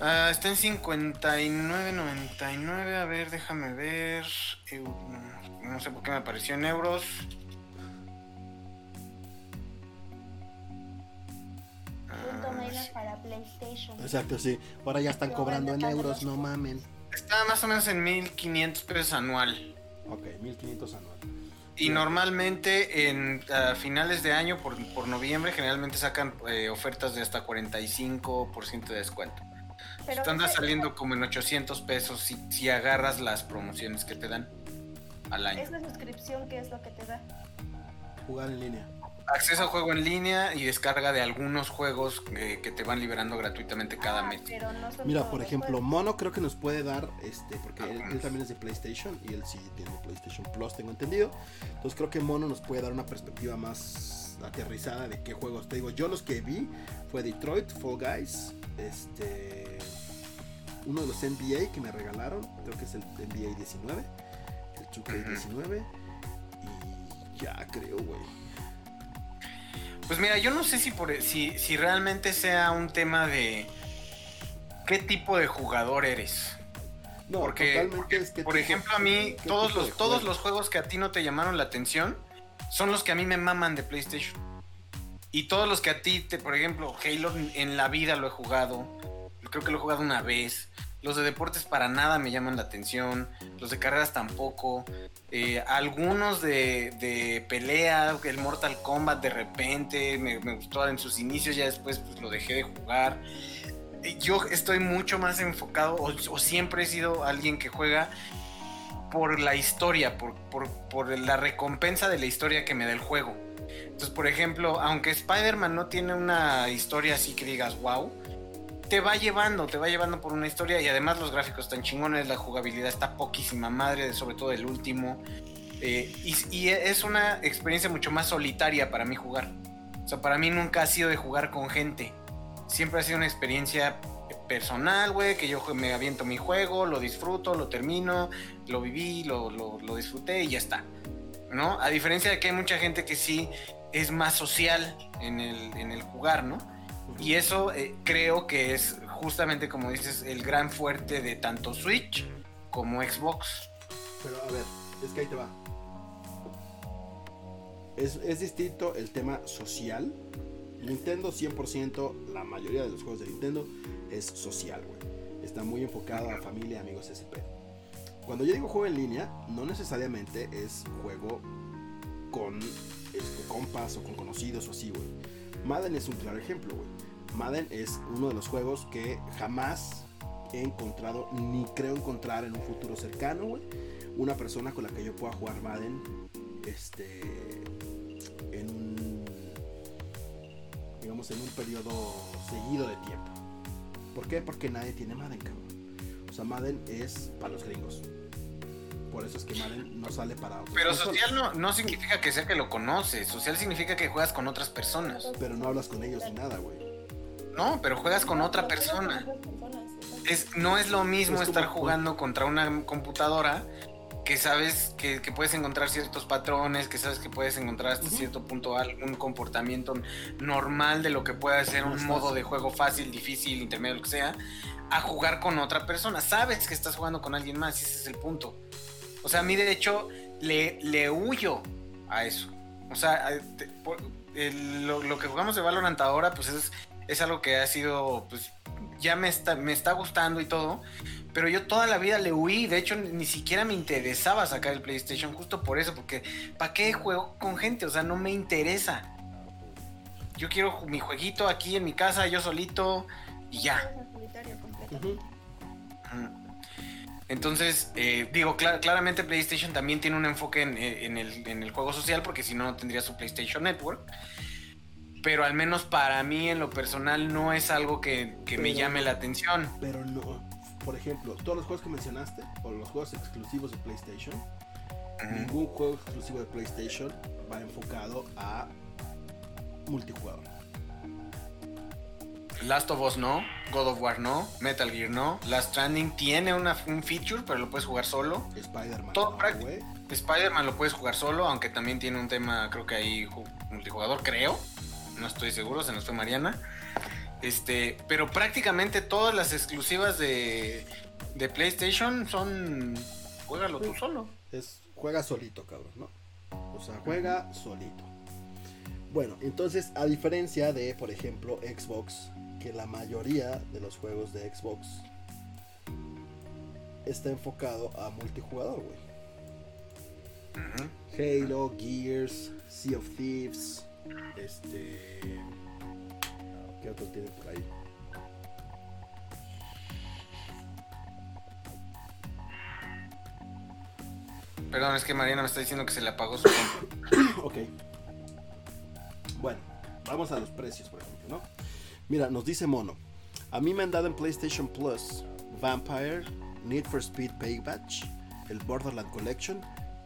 Ah, está en 59.99. A ver, déjame ver. No sé por qué me apareció en euros. Punto Ah, para PlayStation. Exacto, sí. Ahora ya están cobrando en euros, no mamen. Está más o menos en 1500 pesos anual. Ok, 1500 anual. Y normalmente en a finales de año, por, por noviembre, generalmente sacan eh, ofertas de hasta 45% de descuento. Pero Te anda ese- saliendo como en 800 pesos si, si agarras las promociones que te dan al año. Esa suscripción, ¿qué es lo que te da? Jugar en línea. Acceso a juego en línea y descarga de algunos juegos eh, que te van liberando gratuitamente cada Ah, mes. pero no son Mira, por ejemplo, juegos. Mono creo que nos puede dar, este, porque él, él Algunos. también es de PlayStation y él sí tiene PlayStation Plus, tengo entendido. Entonces creo que Mono nos puede dar una perspectiva más aterrizada de qué juegos. Te digo, yo los que vi fue Detroit, Fall Guys, este, uno de los NBA que me regalaron, creo que es el NBA 19, el 2K19 y ya creo, güey. Pues mira, yo no sé si, por, si, si realmente sea un tema de qué tipo de jugador eres. No, Porque, totalmente es que Por ejemplo, a mí, todos los, todos los juegos que a ti no te llamaron la atención son los que a mí me maman de PlayStation. Y todos los que a ti, te, por ejemplo, Halo en la vida lo he jugado. Creo que lo he jugado una vez. Los de deportes para nada me llaman la atención. Los de carreras tampoco. Eh, algunos de, de pelea, el Mortal Kombat de repente me, me gustó en sus inicios, ya después pues, lo dejé de jugar. Eh, Yo estoy mucho más enfocado, o, o siempre he sido alguien que juega por la historia, por, por, por la recompensa de la historia que me da el juego. Entonces, por ejemplo, aunque Spider-Man no tiene una historia así que digas, wow, te va llevando, te va llevando por una historia y además los gráficos están chingones, la jugabilidad está poquísima madre, sobre todo el último. Eh, y, es una experiencia mucho más solitaria para mí jugar. O sea, para mí nunca ha sido de jugar con gente. Siempre ha sido una experiencia personal, güey, que yo me aviento mi juego, lo disfruto, lo termino, lo viví, lo, lo, lo disfruté y ya está. ¿No? A diferencia de que hay mucha gente que sí es más social en el, en el jugar, ¿no? Y eso eh, creo que es justamente, como dices, el gran fuerte de tanto Switch como Xbox. Pero a ver, es que ahí te va. Es, es distinto el tema social. Nintendo 100%, la mayoría de los juegos de Nintendo es social, güey. Está muy enfocado a familia, amigos, SP. Cuando yo digo juego en línea, no necesariamente es juego con este, compas o con conocidos o así, güey. Madden es un claro ejemplo, güey. Madden es uno de los juegos que jamás he encontrado, ni creo encontrar en un futuro cercano, güey. Una persona con la que yo pueda jugar Madden, este, en un, digamos, en un periodo seguido de tiempo. ¿Por qué? Porque nadie tiene Madden, cabrón. O sea, Madden es para los gringos. Por eso es que Madden no sale para otros Pero social no, no significa que sea que lo conoces. Social significa que juegas con otras personas. Pero no hablas con ellos ni nada, güey. No, pero juegas con No, otra persona. Es, no es lo mismo Es estar jugando contra una computadora que sabes que, que puedes encontrar ciertos patrones, que sabes que puedes encontrar hasta cierto punto algún comportamiento normal de lo que puede ser un modo de juego fácil, difícil, intermedio, lo que sea, a jugar con otra persona. Sabes que estás jugando con alguien más y ese es el punto. O sea, a mí de hecho le, le huyo a eso. O sea, a- te- por- el- lo, lo que jugamos de Valorant ahora, pues es, es algo que ha sido, pues ya me está, me está gustando y todo. Pero yo toda la vida le huí. De hecho, ni siquiera me interesaba sacar el PlayStation justo por eso. Porque, ¿para qué juego con gente? O sea, no me interesa. Yo quiero mi jueguito aquí en mi casa, yo solito y ya. Entonces, eh, digo, cla- claramente PlayStation también tiene un enfoque en, eh, en el, en el juego social, porque si no, no tendría su PlayStation Network. Pero al menos para mí, en lo personal, no es algo que, que me llame la atención. Pero no, por ejemplo, todos los juegos que mencionaste, o los juegos exclusivos de PlayStation, ningún juego exclusivo de PlayStation va enfocado a multijugador. Last of Us no, God of War no, Metal Gear no, Last Stranding tiene una, un feature, pero lo puedes jugar solo. Spider-Man, Todo no. Spider-Man lo puedes jugar solo, aunque también tiene un tema, creo que ahí ju- multijugador, creo. No estoy seguro, se nos fue Mariana. Este, pero prácticamente todas las exclusivas de, de PlayStation son. Juégalo tú solo. Es juega solito, cabrón, ¿no? O sea, juega solito. Bueno, entonces, a diferencia de, por ejemplo, Xbox, que la mayoría de los juegos de Xbox está enfocado a multijugador, güey. Halo, Gears, Sea of Thieves, este... ¿Qué otros tienen por ahí? Perdón, es que Mariana me está diciendo que se le apagó su. <coughs> Ok. Bueno, vamos a los precios, por ejemplo, ¿no? Mira, nos dice Mono. A mí me han dado en PlayStation Plus Vampire, Need for Speed Payback, el Borderland Collection,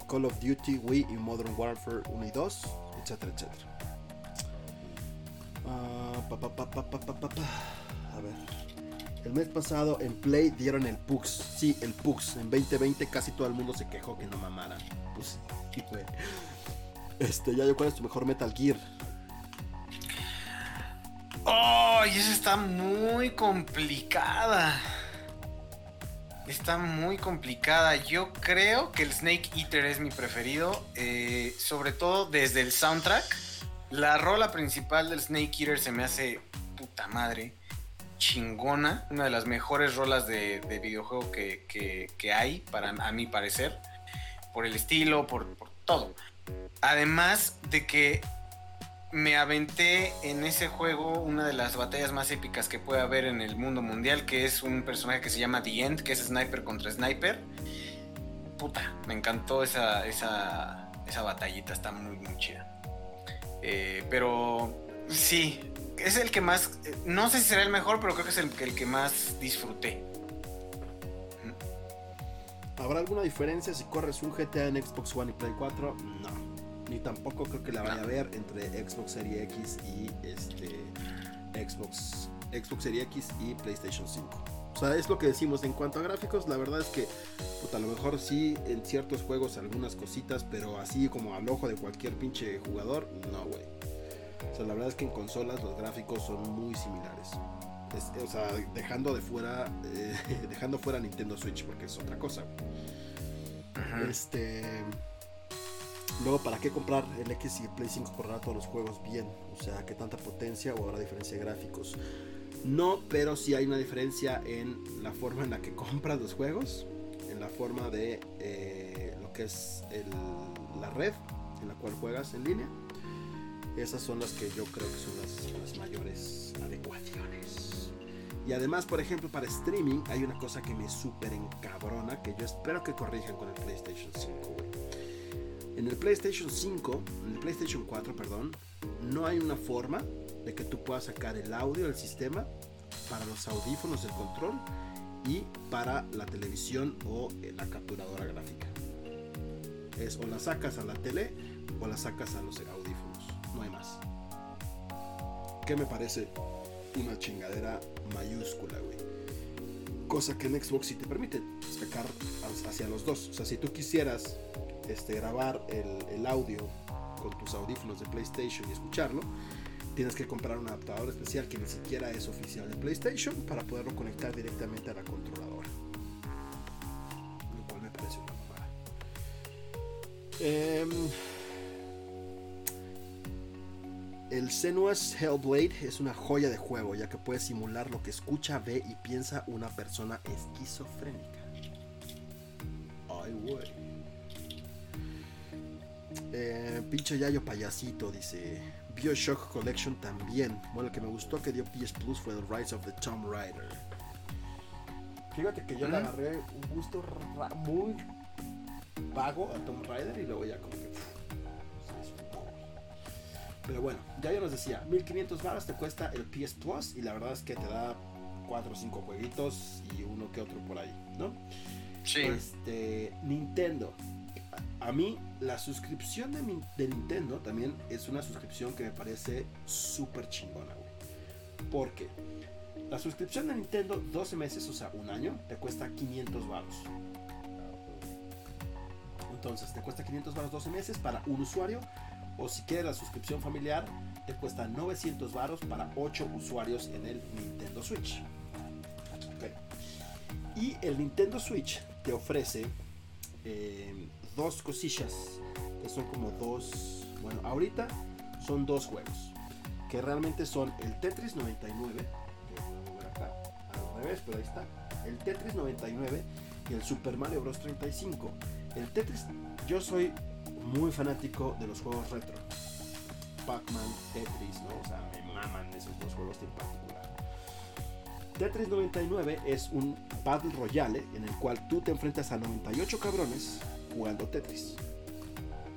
Call of Duty, Wii y Modern Warfare 1 y 2, etcétera, etcétera. Pa, pa, pa, a ver. El mes pasado en Play dieron el Pux. Sí, el Pux. En 2020 casi todo el mundo se quejó que no mamara. Pues, este, ya yo, ¿cuál es tu mejor Metal Gear? ¡Oh! Y esa está muy complicada. Está muy complicada. Yo creo que el Snake Eater es mi preferido. Eh, sobre todo desde el soundtrack la rola principal del Snake Eater se me hace puta madre. Chingona. Una de las mejores rolas de, de videojuego que, hay, para, a mi parecer. Por el estilo, por, por todo. Además de que me aventé en ese juego una de las batallas más épicas que puede haber en el mundo mundial, que es un personaje que se llama The End, que es sniper contra sniper. Puta, me encantó esa, esa, esa batallita, está muy, muy chida. Eh, pero sí, es el que más, no sé si será el mejor, pero creo que es el, el que más disfruté. ¿Habrá alguna diferencia si corres un GTA en Xbox One y Play 4? No. Ni tampoco creo que la vaya a ver entre Xbox Series X y este Xbox Xbox Series X y PlayStation 5. O sea, es lo que decimos en cuanto a gráficos, la verdad es que puta, a lo mejor sí en ciertos juegos algunas cositas, pero así como al ojo de cualquier pinche jugador, no, güey. O sea, la verdad es que en consolas los gráficos son muy similares. Es- o sea, dejando de fuera eh, <laughs> dejando fuera Nintendo Switch porque es otra cosa. Ujú. Este. Luego, ¿para qué comprar el X y el Play 5 correrá todos los juegos bien? O sea, ¿qué tanta potencia o habrá diferencia de gráficos? No, pero sí hay una diferencia en la forma en la que <laughs> compras los juegos, en la forma de eh, lo que es la red en la cual juegas en línea. Esas son las que yo creo que son las, mayores adecuaciones. Y además, por ejemplo, para streaming hay una cosa que me súper encabrona que yo espero que corrijan con el PlayStation 5, güey. En el PlayStation 5, en el PlayStation 4, perdón, no hay una forma de que tú puedas sacar el audio del sistema para los audífonos del control y para la televisión o eh, la capturadora gráfica. Es o la sacas a la tele o la sacas a los audífonos, no hay más. ¿Qué me parece una chingadera mayúscula, güey? Cosa que en Xbox sí te permite sacar ha- hacia los dos. O sea, si tú quisieras este, grabar el audio con tus audífonos de PlayStation y escucharlo, tienes que comprar un adaptador especial que ni siquiera es oficial de PlayStation para poderlo conectar directamente a la controladora. Lo cual me parece una mamada. Em, el Senua's Hellblade es una joya de juego ya que puede simular lo que escucha, ve y piensa una persona esquizofrénica. Ay, güey. Eh, pinche Yayo payasito, dice. Bioshock Collection también. Bueno, el que me gustó que dio PS Plus fue The Rise of the Tomb Raider. Fíjate que yo le Ujú. agarré un gusto muy vago a Tomb Raider y luego ya como que. Pero bueno, ya yo nos decía, 1500 baros te cuesta el PS Plus y la verdad es que te da 4 o 5 jueguitos y uno que otro por ahí, ¿no? Sí. Este, Nintendo. A, mí, la suscripción de, Nintendo también es una suscripción que me parece súper chingona, güey. Porque la suscripción de Nintendo 12 meses, o sea, un año, te cuesta 500 baros. Entonces, te cuesta 500 baros 12 meses para un usuario. O si quieres la suscripción familiar, te cuesta 900 baros para 8 usuarios en el Nintendo Switch. Y el Nintendo Switch te ofrece eh, dos cosillas que son como dos. Bueno, ahorita son dos juegos que realmente son el Tetris 99, que acá ahí está. El Tetris 99 y el Super Mario Bros 35. El Tetris, yo soy muy fanático de los juegos retro. Pac-Man, Tetris, ¿no? O sea, me maman esos dos juegos en particular. Tetris 99 es un Battle Royale en el cual tú te enfrentas a 98 cabrones jugando Tetris.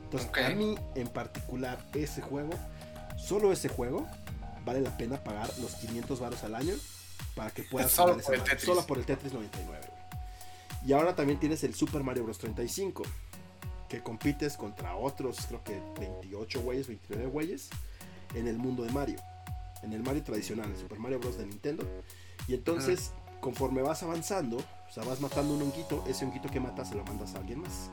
Entonces, Ok. a mí en particular, ese juego, solo ese juego, vale la pena pagar los 500 baros al año para que puedas Solo jugar esa por el. Tetris. Solo por el Tetris 99. güey. Y ahora también tienes el Super Mario Bros. 35, que compites contra otros, creo que 28 güeyes, 29 güeyes, en el mundo de Mario. En el Mario tradicional, el Super Mario Bros. de Nintendo. Y entonces, conforme vas avanzando, o sea, vas matando un honguito, ese honguito que matas se lo mandas a alguien más.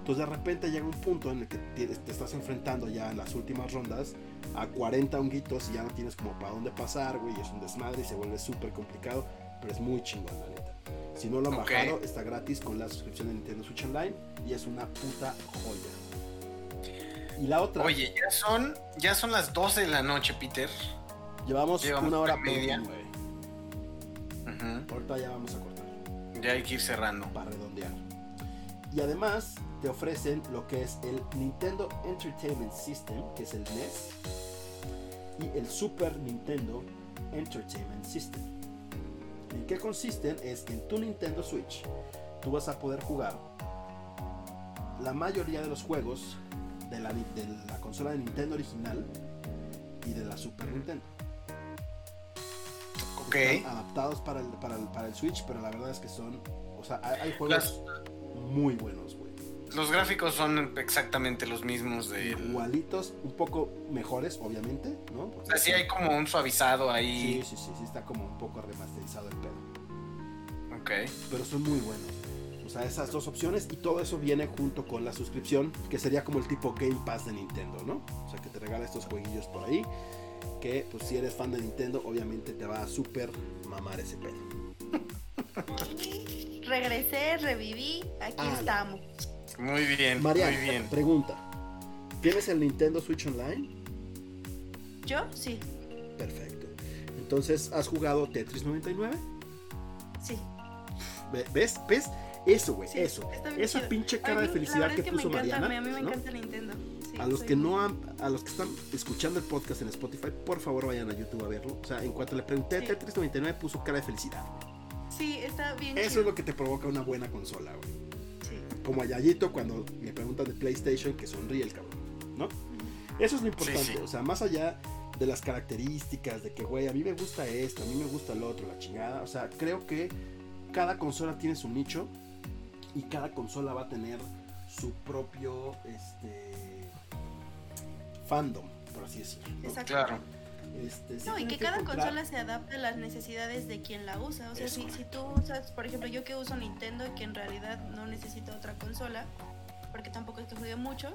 Entonces de repente llega un punto en el que te estás enfrentando ya en las últimas rondas a 40 honguitos y ya no tienes como para dónde pasar, güey, y es un desmadre y se vuelve súper complicado, pero es muy chingón, la neta. Si no lo han bajado, está gratis con la suscripción de Nintendo Switch Online y es una puta joya. Y la otra, Oye, ya son, ya son las 12 de la noche, Peter. llevamos, llevamos una hora media. 29. Ujú. Ahorita ya vamos a cortar. Ya hay que ir cerrando. para redondear. Y además te ofrecen lo que es el Nintendo Entertainment System, que es el NES, y el Super Nintendo Entertainment System. ¿En qué consisten? Es que en tu Nintendo Switch tú vas a poder jugar la mayoría de los juegos de la, de la consola de Nintendo original y de la Super Nintendo. Ok. Están adaptados para el, para, el, para el Switch, pero la verdad es que son, o sea, hay, hay juegos Las- muy buenos. Los gráficos son exactamente los mismos del. Igualitos, un poco mejores, obviamente, ¿no? O sea, sí hay como un suavizado Sí, ahí. sí, sí, sí, está como un poco remasterizado el pedo. Ok. Pero son muy buenos. O sea, esas dos opciones y todo eso viene junto con la suscripción, que sería como el tipo Game Pass de Nintendo, ¿no? O sea, que te regala estos jueguillos por ahí, que pues si eres fan de Nintendo, obviamente te va a súper mamar ese pedo. Regresé, reviví, aquí Ah, estamos. Muy bien, Mariana, muy bien. pregunta. ¿Tienes el Nintendo Switch Online? ¿Yo? Sí, Perfecto. Entonces, ¿has jugado Tetris 99? sí. Ve- ¿Ves? ¿Ves? Eso, güey, sí, eso. Esa chido. pinche cara mí, de felicidad que es puso me encanta, Mariana. A mí me ¿no? encanta Nintendo. Sí, A los que no han, a los que están escuchando el podcast en Spotify, por favor vayan a YouTube a verlo. O sea, en cuanto le pregunté Sí. Tetris 99 puso cara de felicidad. Sí, está bien Eso chido. es lo que te provoca una buena consola, güey. Como a Yayito cuando me preguntan de PlayStation que sonríe el cabrón, ¿no? Eso es lo importante, Sí, sí. o sea, más allá de las características, de que, güey, a mí me gusta esto, a mí me gusta el otro, la chingada, o sea, creo que cada consola tiene su nicho y cada consola va a tener su propio, este, fandom, por así decirlo. ¿no? Exacto. Claro. Este, sí No, y que cada comprar- consola se adapte a las necesidades de quien la usa. O sea, si, si tú usas, por ejemplo, yo que uso Nintendo y que en realidad no necesito otra consola, porque tampoco es que juegue mucho,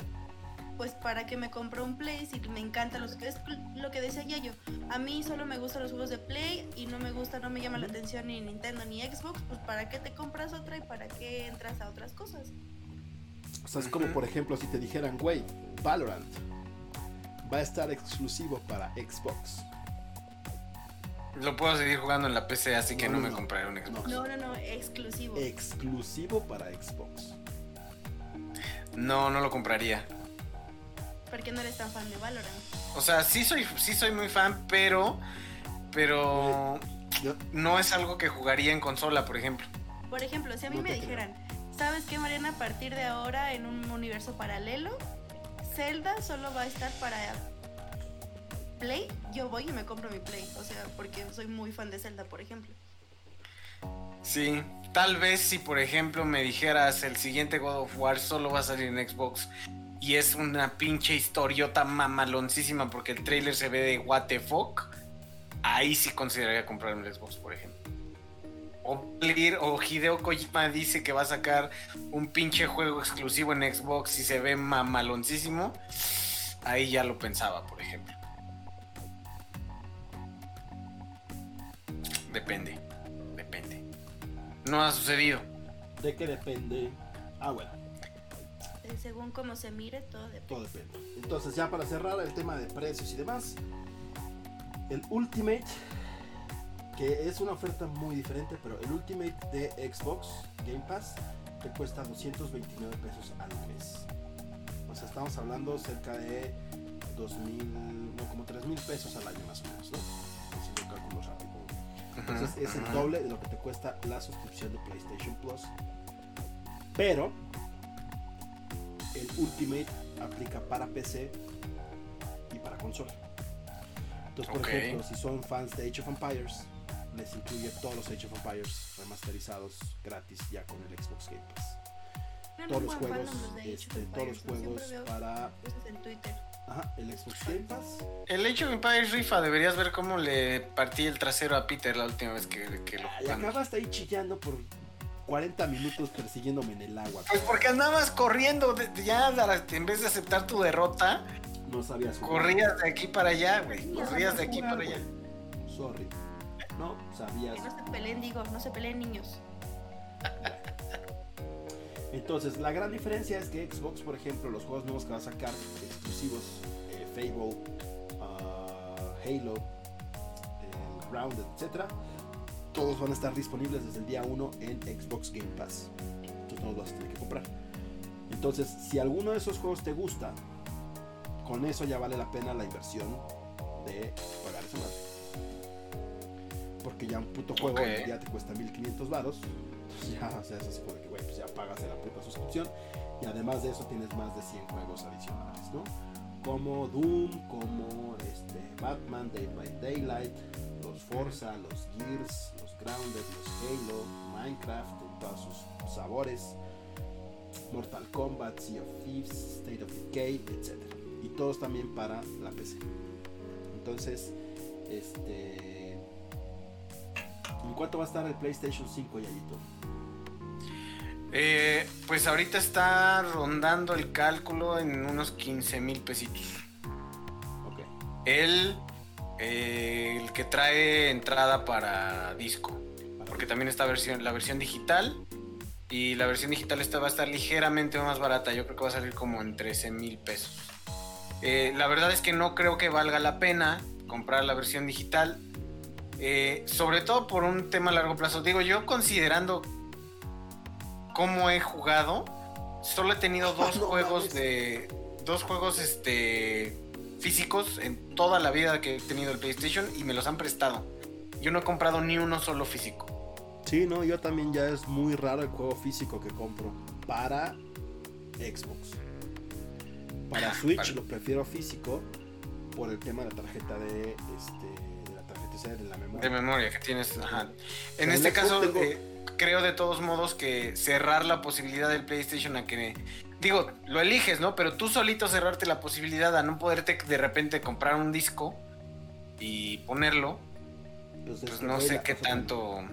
pues para que me compro un Play si me encantan los que es lo que decía yo. A mí solo me gustan los juegos de Play y no me gusta, no me llama la atención ni Nintendo ni Xbox, pues para qué te compras otra y para qué entras a otras cosas. O sea, es como por ejemplo si te dijeran, güey, Valorant va a estar exclusivo para Xbox. Lo puedo seguir jugando en la PC, así que No, no, no, me no. compraré un Xbox. No, no, no, exclusivo. Exclusivo para Xbox. No, no lo compraría. Porque no eres tan fan de Valorant. O sea, sí soy, sí soy muy fan, pero. Pero. Yo- No es algo que jugaría en consola, por ejemplo. Por ejemplo, si a mí No me creo. dijeran, ¿sabes qué, Mariana? A partir de ahora, en un universo paralelo, Zelda solo va a estar para Play, yo voy y me compro mi Play. O sea, porque soy muy fan de Zelda, por ejemplo. Sí. Tal vez si, por ejemplo, me dijeras el siguiente God of War solo va a salir en Xbox. Y es una pinche historiota mamaloncísima porque el trailer se ve de what the fuck. Ahí sí consideraría comprarme el Xbox, por ejemplo. O, o Hideo Kojima dice que va a sacar un pinche juego exclusivo en Xbox y se ve mamaloncísimo. Ahí ya lo pensaba, por ejemplo. Depende. Depende. No ha sucedido. ¿De qué depende? Ah, bueno, Eh, Según cómo se mire, todo depende. todo depende. Entonces, ya para cerrar el tema de precios y demás, el Ultimate, que es una oferta muy diferente, pero el Ultimate de Xbox Game Pass te cuesta 229 pesos al mes. O sea, estamos hablando cerca de 2000, no, como 3 mil pesos al año más o menos, ¿no? Si yo calculo rápido. Entonces es el doble de lo que te cuesta la suscripción de PlayStation Plus. Pero el Ultimate aplica para PC y para consola. Entonces, por ejemplo, si son fans de Age of Empires, les incluye todos los Age of Empires remasterizados gratis ya con el Xbox Game Pass. No, no Todos los juegos, Age of este, todos los juegos para en Twitter. ajá, el Xbox Game Pass. El hecho de Empires rifa, deberías ver cómo le partí el trasero a Peter la última vez que, que lo Y acabaste ahí chillando por 40 minutos persiguiéndome en el agua. Pues porque andabas corriendo, de- ya en vez de aceptar tu derrota, No sabías corrías de aquí para allá, güey. Corrías de aquí para allá. Sorry. No sabías. Que no se peleen, digo, no se peleen niños. Entonces, la gran diferencia es que Xbox, por ejemplo, los juegos nuevos que va a sacar, exclusivos, eh, Fable, ah, Halo, el Grounded, etc., todos van a estar disponibles desde el día 1 en Xbox Game Pass. Entonces, no los vas a tener que comprar. Entonces, si alguno de esos juegos te gusta, con eso ya vale la pena la inversión de pagar esa madre. Porque ya un puto juego Ok. ya te cuesta 1500 varos. Entonces ya, o sea, es así como de que, güey, pues ya pagas la puta suscripción. Y además de eso tienes más de 100 juegos adicionales, ¿no? Como Doom, como este, Batman, Day by Daylight, los Forza, los Gears, los Grounded, los Halo, Minecraft, en todos sus sabores. Mortal Kombat, Sea of Thieves, State of Decay, etc. Y todos también para la PC. Entonces, este. ¿En cuánto va a estar el PlayStation 5, Yayito? Eh, pues ahorita está rondando el cálculo en unos 15 mil pesitos. Ok. El, eh, el que trae entrada para disco. Porque también está versión, la versión digital. Y la versión digital esta va a estar ligeramente más barata. Yo creo que va a salir como en 13 mil pesos. Eh, la verdad es que no creo que valga la pena comprar la versión digital. Eh, sobre todo por un tema a largo plazo. Digo, yo considerando cómo he jugado, solo he tenido <laughs> dos No juegos de. Dos juegos este físicos en toda la vida que he tenido el PlayStation y me los han prestado. Yo no he comprado ni uno solo físico. Sí, no, yo también ya es muy raro el juego físico que compro para Xbox. Para Switch Vale. lo prefiero físico por el tema de la tarjeta de este de la de memoria. De memoria que tienes. Ajá. En En este caso, tengo- eh, creo de todos modos que cerrar la posibilidad del PlayStation a que. Digo, lo eliges, ¿no? Pero tú solito cerrarte la posibilidad a no poderte de repente comprar un disco. y ponerlo, Pues, pues este, no sé qué tanto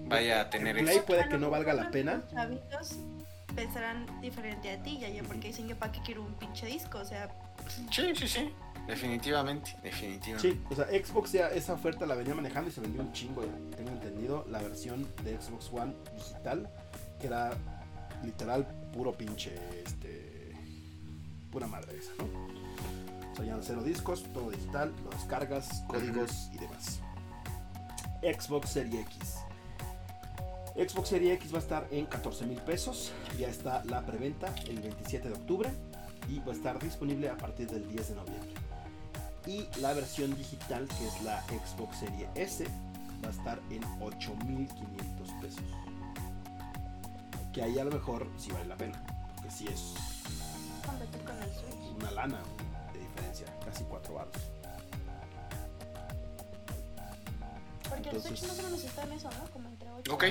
vaya a tener Play eso. puede que no valga la pena. Los chavitos pensarán diferente a ti, ya, ya, porque dicen que para qué quiero un pinche disco, o sea, Sí, sí, sí. Definitivamente, definitivamente. Sí, o sea, Xbox ya esa oferta la venía manejando y se vendió un chingo, ya. tengo entendido, la versión de Xbox One digital, que era literal puro pinche, este, pura madre esa, ¿no? O sea, ya cero discos, todo digital, lo descargas, códigos y demás. Xbox Series X. Xbox Series X va a estar en 14 mil pesos, ya está la preventa el 27 de octubre y va a estar disponible a partir del 10 de noviembre y la versión digital que es la Xbox Series S va a estar en 8500 pesos. Que ahí a lo mejor sí vale la pena porque sí es una lana de diferencia casi 4 baros. Porque el Switch más o menos está en eso, ¿no? Como entre 8 Ok.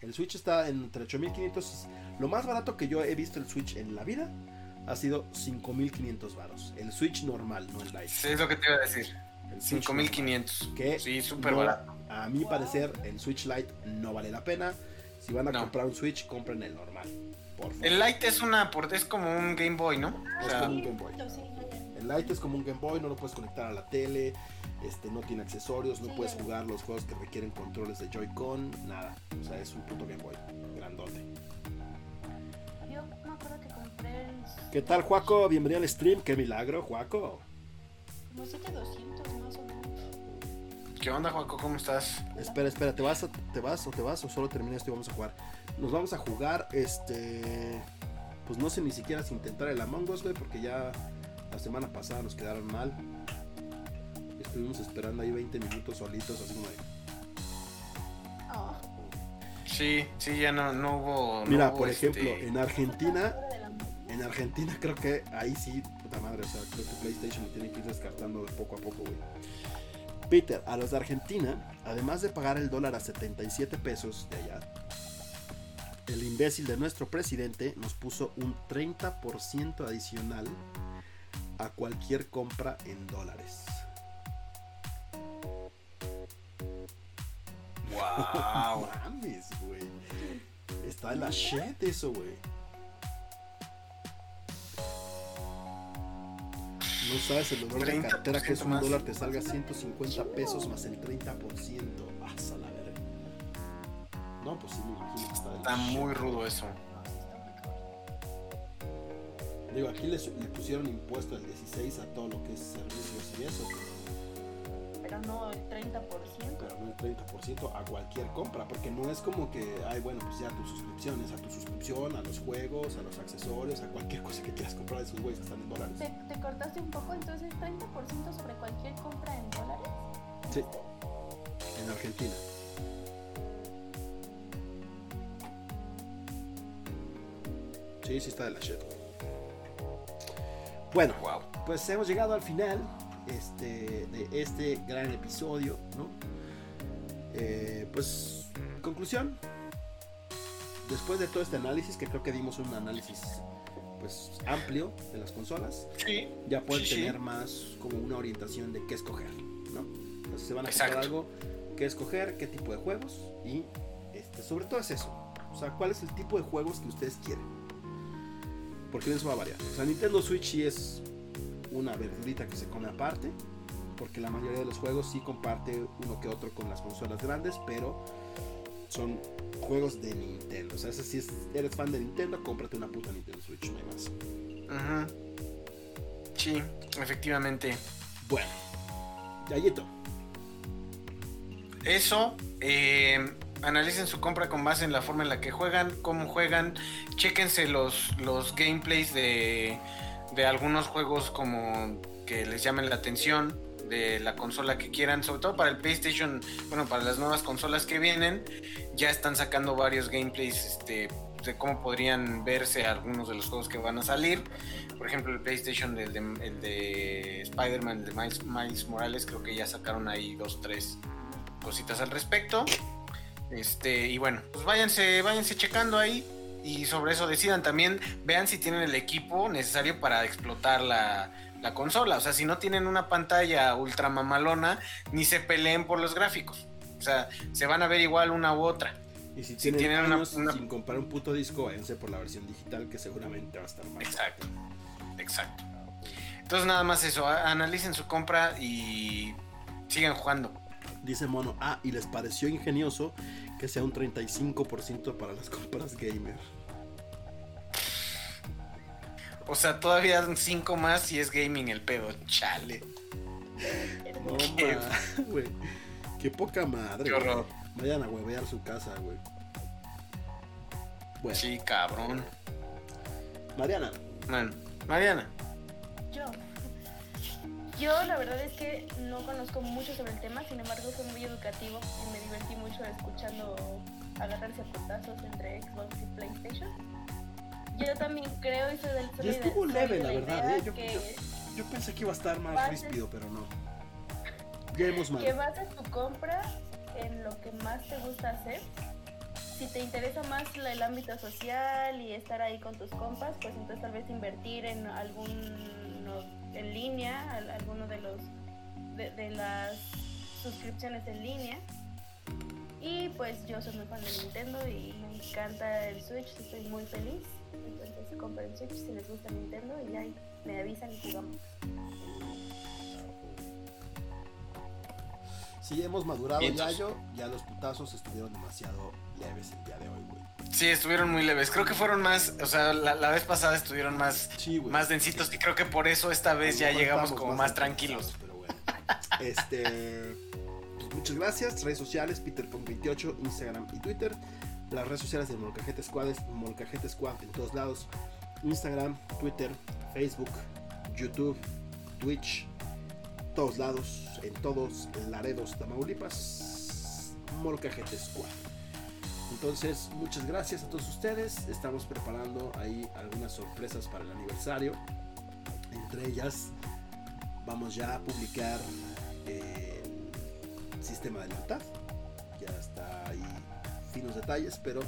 el Switch está entre 8500 lo más barato que yo he visto el Switch en la vida ha sido 5500 baros el Switch normal no el Lite Sí, es lo que te iba a decir. el Switch 5500. que Sí, súper no- barato. A mi parecer, el Switch Lite no vale la pena. Si van a No. comprar un Switch, compren el normal. Por favor. El Lite es una por- es como un Game Boy, ¿no? O Es sea, como un Game Boy. El Lite es como un Game Boy, no lo puedes conectar a la tele, este, no tiene accesorios, no puedes jugar los juegos que requieren controles de Joy-Con, nada. O sea, es un puto Game Boy, grandote. ¿Qué tal, Juaco? Bienvenido al stream. Qué milagro, Juaco. Como 7200 más o menos. ¿qué onda, Juaco? ¿Cómo estás? Espera, espera, ¿te vas, a- ¿te vas o te vas o solo termina esto y vamos a jugar? Nos vamos a jugar, este... Pues no sé ni siquiera si intentar el Among Us, güey, porque ya la semana pasada nos quedaron mal. Estuvimos esperando ahí 20 minutos solitos, así como de... Oh, Sí, sí, ya no, no hubo. no Mira, hubo, por este, ejemplo, en Argentina, en Argentina creo que ahí sí, puta madre, o sea, creo que PlayStation lo tiene que ir descartando de poco a poco, güey. Peter, a los de Argentina, además de pagar el dólar a 77 pesos de allá, el imbécil de nuestro presidente nos puso un 30% adicional a cualquier compra en dólares. Wow. <laughs> Mames, güey. Está en la shit eso, güey. No sabes el dolor de 30% cartera que es un más. dólar te salga 150 pesos más el 30%. Hasta la verga. No, pues sí, me imagino que está Está muy rudo eso. Digo, aquí le, pusieron impuesto del 16 a todo lo que es servicios y eso, Pero no el 30%. pero no el 30% a cualquier compra, porque no es como que, ay, bueno, pues ya tus suscripciones, a tu suscripción, a los juegos, a los accesorios, a cualquier cosa que quieras comprar, esos güeyes están en dólares. ¿Te, te cortaste un poco, entonces 30% sobre cualquier compra en dólares. Sí, en Argentina. Sí, sí está de la shit. Bueno, Wow. pues hemos llegado al final este, de este gran episodio, ¿no? Eh, pues, conclusión. Después de todo este análisis, que creo que dimos un análisis pues amplio de las consolas, Sí. ya pueden Sí, sí. tener más como una orientación de qué escoger, ¿no? Entonces se van a comprar algo, qué escoger, qué tipo de juegos y este, sobre todo es eso, o sea, cuál es el tipo de juegos que ustedes quieren. Porque eso va a variar. O sea, Nintendo Switch sí es una verdurita que se come aparte, porque la mayoría de los juegos sí comparte uno que otro con las consolas grandes, pero son juegos de Nintendo. O sea, si es- eres fan de Nintendo, cómprate una puta Nintendo Switch, no hay más. Sí, efectivamente. Bueno, Yayito. Eso, eh, analicen su compra con base en la forma en la que juegan, cómo juegan, chéquense los, los gameplays de, de algunos juegos como que les llamen la atención de la consola que quieran, sobre todo para el PlayStation, bueno, para las nuevas consolas que vienen, ya están sacando varios gameplays este, de cómo podrían verse algunos de los juegos que van a salir. Por ejemplo, el PlayStation, de, el de Spider-Man, el de Miles, Miles Morales, creo que ya sacaron ahí dos, tres cositas al respecto. Este, y bueno, pues váyanse, váyanse checando ahí. Y sobre eso decidan también, vean si tienen el equipo necesario para explotar la, la consola. O sea, si no tienen una pantalla ultra mamalona, ni se peleen por los gráficos. O sea, se van a ver igual una u otra. Y si Si tienen, tienen una- una- sin comprar un puto disco, váyanse por la versión digital que seguramente va a estar más. Exacto. Exacto. Entonces nada más eso, analicen su compra y sigan jugando. Dice Mono, ah, y les pareció ingenioso que sea un 35% para las <laughs> compras gamer. O sea, todavía 5 más si es gaming el pedo. Chale. No, <laughs> Qué- ma, güey. Qué poca madre. Qué horror. güey. Vayan a huevear su casa, güey. Bueno, Sí, cabrón. Mariana, Man. Mariana. Yo. Yo la verdad es que no conozco mucho sobre el tema, sin embargo fue muy educativo y me divertí mucho escuchando agarrarse a putazos entre Xbox y PlayStation. Yo también creo y soy del Y estuvo leve, la verdad, ¿eh? Yo- que, yo- yo pensé que iba a estar más ríspido, pero no. Ya hemos mal. que bases tu compra en lo que más te gusta hacer. Si te interesa más el ámbito social y estar ahí con tus compas, pues entonces tal vez invertir en algún en línea, al- alguno de los de, de las suscripciones en línea. Y pues yo soy muy fan de Nintendo y me encanta el Switch, estoy muy feliz. Entonces compren Switch si les gusta Nintendo y ahí me avisan y jugamos. Sí, hemos madurado ya yo. Ya los putazos estuvieron demasiado leves el día de hoy, güey. Sí, estuvieron muy leves. Creo que fueron más, o sea, la, la vez pasada estuvieron más, Sí, más densitos y creo que por eso esta vez ya llegamos como más tranquilos. Pero bueno. Este. pues muchas gracias. Redes sociales: PeterPunk28, Instagram y Twitter. Las redes sociales de Molcajete Squad es Molcajete Squad en todos lados: Instagram, Twitter, Facebook, YouTube, Twitch. Todos lados, en todos Laredos, Tamaulipas. Molcajete Squad. Entonces, muchas gracias a todos ustedes. Estamos preparando ahí algunas sorpresas para el aniversario. Entre ellas, vamos ya a publicar eh, el sistema de lealtad. Ya está ahí finos detalles, pero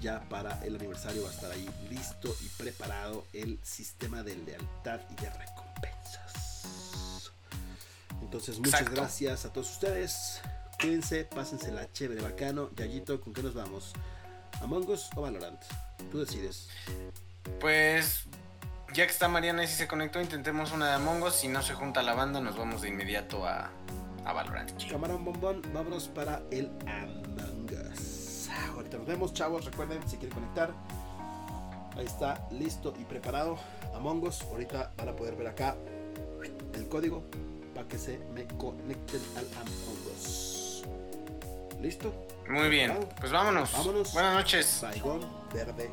ya para el aniversario va a estar ahí listo y preparado el sistema de lealtad y de recompensas. Entonces, muchas Exacto. gracias a todos ustedes. Cuídense, pásensela chévere, bacano. Yayito, ¿con qué nos vamos? ¿Among Us o Valorant? Tú decides. Pues ya que está Mariana y si se conectó, intentemos una de Among Us. Si no se junta la banda, nos vamos de inmediato a, a Valorant. Camarón bombón, vámonos para el Among Us. Ahorita nos vemos, chavos. Recuerden, si quieren conectar, ahí está, listo y preparado. Among Us, ahorita van a poder ver acá el código para que se me conecten al Among Us. ¿Listo? Muy bien, pues vámonos. Vámonos. Buenas noches. Saigón Verde.